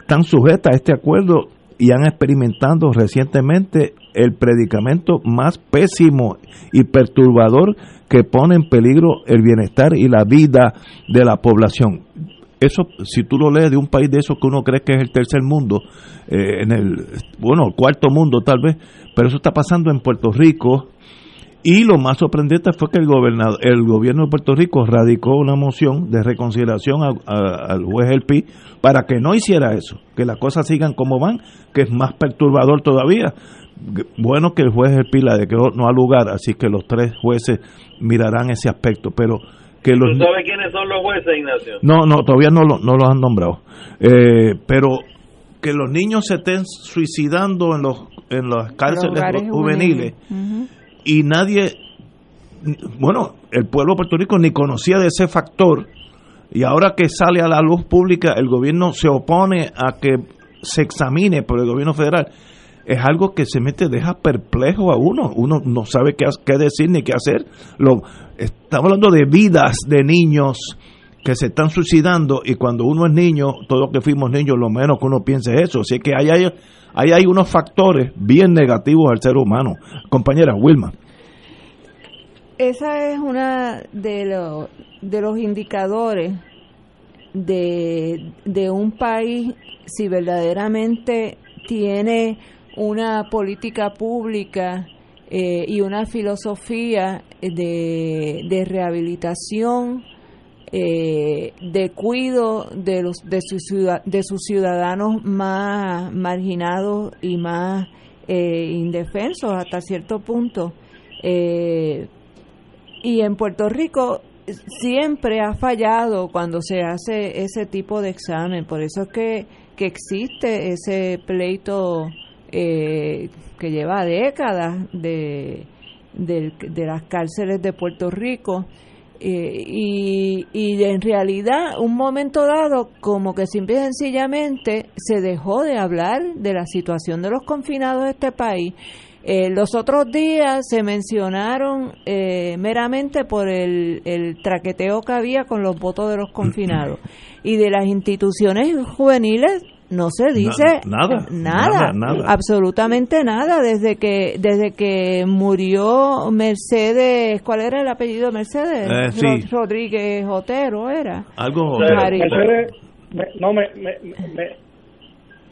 están sujetas a este acuerdo y han experimentado recientemente el predicamento más pésimo y perturbador que pone en peligro el bienestar y la vida de la población eso, si tú lo lees de un país de esos que uno cree que es el tercer mundo, eh, en el, bueno, el cuarto mundo tal vez, pero eso está pasando en Puerto Rico. Y lo más sorprendente fue que el, gobernador, el gobierno de Puerto Rico radicó una moción de reconsideración al juez El Pi para que no hiciera eso, que las cosas sigan como van, que es más perturbador todavía. Bueno que el juez El Pi la declaró no ha lugar, así que los tres jueces mirarán ese aspecto, pero que los... ¿Tú sabes quiénes son los jueces, Ignacio? No, no, todavía no, lo, no los han nombrado. Eh, pero que los niños se estén suicidando en los en las cárceles juveniles, juveniles uh -huh. y nadie, bueno, el pueblo de Puerto Rico ni conocía de ese factor y ahora que sale a la luz pública el gobierno se opone a que se examine por el gobierno federal es algo que se mete, deja perplejo a uno. Uno no sabe qué, qué decir ni qué hacer. Lo, estamos hablando de vidas de niños que se están suicidando y cuando uno es niño, todos que fuimos niños, lo menos que uno piense es eso. Así que ahí hay, ahí hay unos factores bien negativos al ser humano. Compañera Wilma. Esa es una de, lo, de los indicadores de, de un país si verdaderamente tiene una política pública eh, y una filosofía de, de rehabilitación, eh, de cuido de, los, de, sus, de sus ciudadanos más marginados y más eh, indefensos hasta cierto punto. y en Puerto Rico siempre ha fallado cuando se hace ese tipo de examen, por eso es que, que existe ese pleito eh, que lleva décadas de, de, de, las cárceles de Puerto Rico. Eh, y, y en realidad, un momento dado, como que simple y sencillamente se dejó de hablar de la situación de los confinados de este país. Eh, los otros días se mencionaron eh, meramente por el, el, traqueteo que había con los votos de los confinados. Y de las instituciones juveniles no se dice nada, nada, nada, nada, absolutamente nada desde que desde que murió Mercedes, ¿cuál era el apellido de Mercedes? Eh, sí. Rodríguez Otero era. Algo Mercedes, me, no me, me, me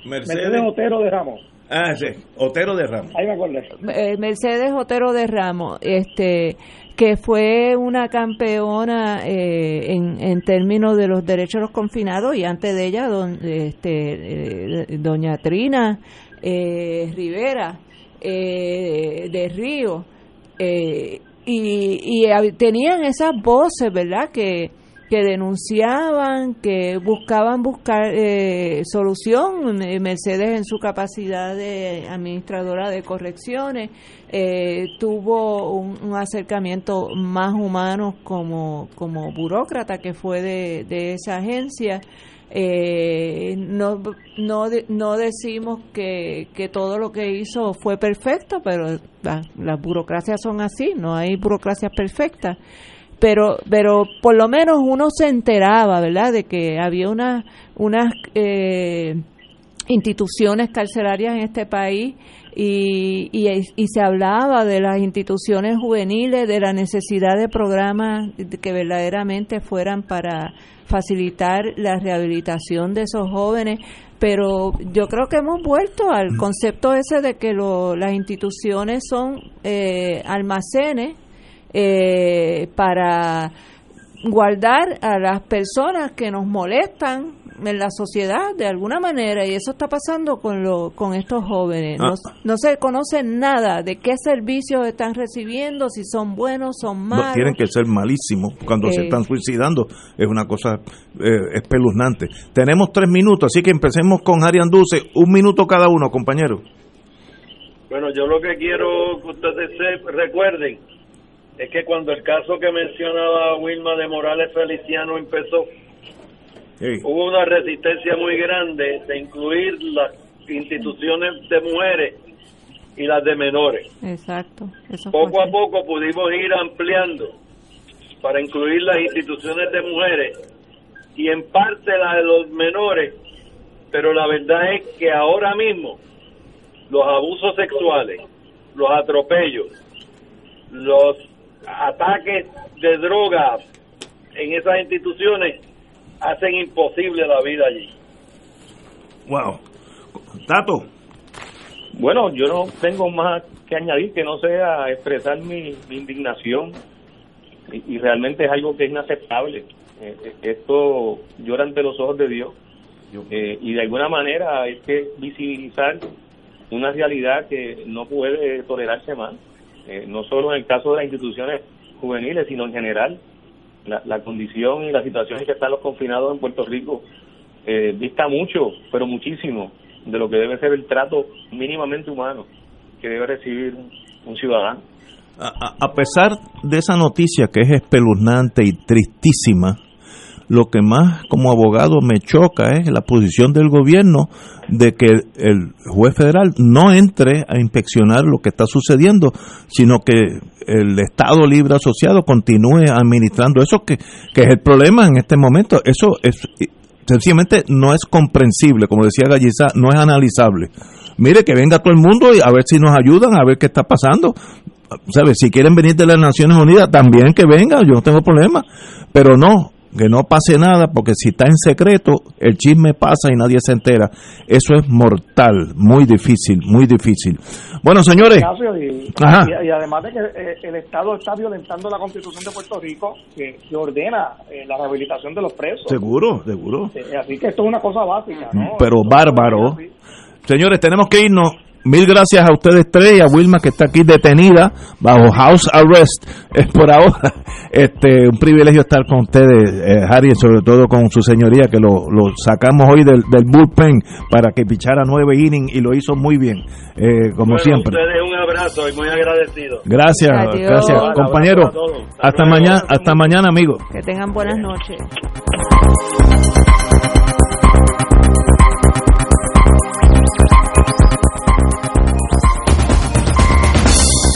Mercedes, Mercedes Otero de Ramos. Ah, sí, Otero de Ramos. Ahí me acordé. Eh, Mercedes Otero de Ramos, este que fue una campeona eh, en, en términos de los derechos de los confinados y antes de ella don, este, eh, doña Trina eh, Rivera eh, de Río y, y tenían esas voces verdad que que denunciaban, que buscaban buscar eh, solución. Eh, Mercedes en su capacidad de administradora de correcciones eh, tuvo un, acercamiento más humano como, como burócrata que fue de, de esa agencia. Eh, no, no, no decimos que, que todo lo que hizo fue perfecto, pero la- las burocracias son así, no hay burocracias perfectas pero pero por lo menos uno se enteraba verdad de que había una, unas eh, instituciones carcelarias en este país y, y, y se hablaba de las instituciones juveniles de la necesidad de programas que verdaderamente fueran para facilitar la rehabilitación de esos jóvenes pero yo creo que hemos vuelto al concepto ese de que lo, las instituciones son eh, almacenes eh, para guardar a las personas que nos molestan en la sociedad de alguna manera y eso está pasando con lo, con estos jóvenes no, Ah. no se conoce nada de qué servicios están recibiendo si son buenos son No, malos tienen que ser malísimos cuando se Eh. están suicidando. Es una cosa eh, espeluznante. Tenemos tres minutos, así que empecemos con Arian Duce. Un minuto cada uno, compañero. Bueno, yo lo que quiero que ustedes se recuerden es que cuando el caso que mencionaba Wilma de Morales Feliciano empezó, hubo una resistencia muy grande de incluir las instituciones de mujeres y las de menores. exacto eso fue Poco a así. poco pudimos ir ampliando para incluir las instituciones de mujeres y en parte las de los menores, pero la verdad es que ahora mismo los abusos sexuales, los atropellos, los ataques de drogas en esas instituciones hacen imposible la vida allí. Wow. Tato. Bueno, yo no tengo más que añadir que no sea expresar mi, mi indignación y, y realmente es algo que es inaceptable. Eh, eh, esto llora ante los ojos de Dios Eh, y de alguna manera hay que visibilizar una realidad que no puede tolerarse más, Eh, no solo en el caso de las instituciones juveniles, sino en general. La, condición y la situación en que están los confinados en Puerto Rico eh, dista mucho, pero muchísimo, de lo que debe ser el trato mínimamente humano que debe recibir un, ciudadano. A pesar de esa noticia que es espeluznante y tristísima, lo que más como abogado me choca es la posición del gobierno de que el juez federal no entre a inspeccionar lo que está sucediendo, sino que el Estado Libre Asociado continúe administrando eso, que, que es el problema en este momento. Eso es sencillamente no es comprensible, como decía Galliza, no es analizable. Mire, que venga todo el mundo y a ver si nos ayudan, a ver qué está pasando. ¿Sabes? Si quieren venir de las Naciones Unidas, también que vengan, yo no tengo problema. Pero no, que no pase nada, porque si está en secreto, el chisme pasa y nadie se entera. Eso es mortal, muy difícil, muy difícil. Bueno, señores. Y, Ajá. y- y además de que eh, el Estado está violentando la Constitución de Puerto Rico, que, que ordena eh, la rehabilitación de los presos. Seguro, seguro. Eh, así que esto es una cosa básica, ¿no? pero bárbaro. Señores, tenemos que irnos. Mil gracias a ustedes tres y a Wilma que está aquí detenida bajo house arrest. Es por ahora este un privilegio estar con ustedes, eh, Harry, sobre todo con su señoría que lo, lo sacamos hoy del, del bullpen para que pichara nueve innings y lo hizo muy bien, eh, como Bueno, siempre. ustedes un abrazo y muy agradecido. Gracias, Adiós. gracias, compañero. abrazo a todos. Hasta mañana, hasta mañana, amigos. que tengan buenas noches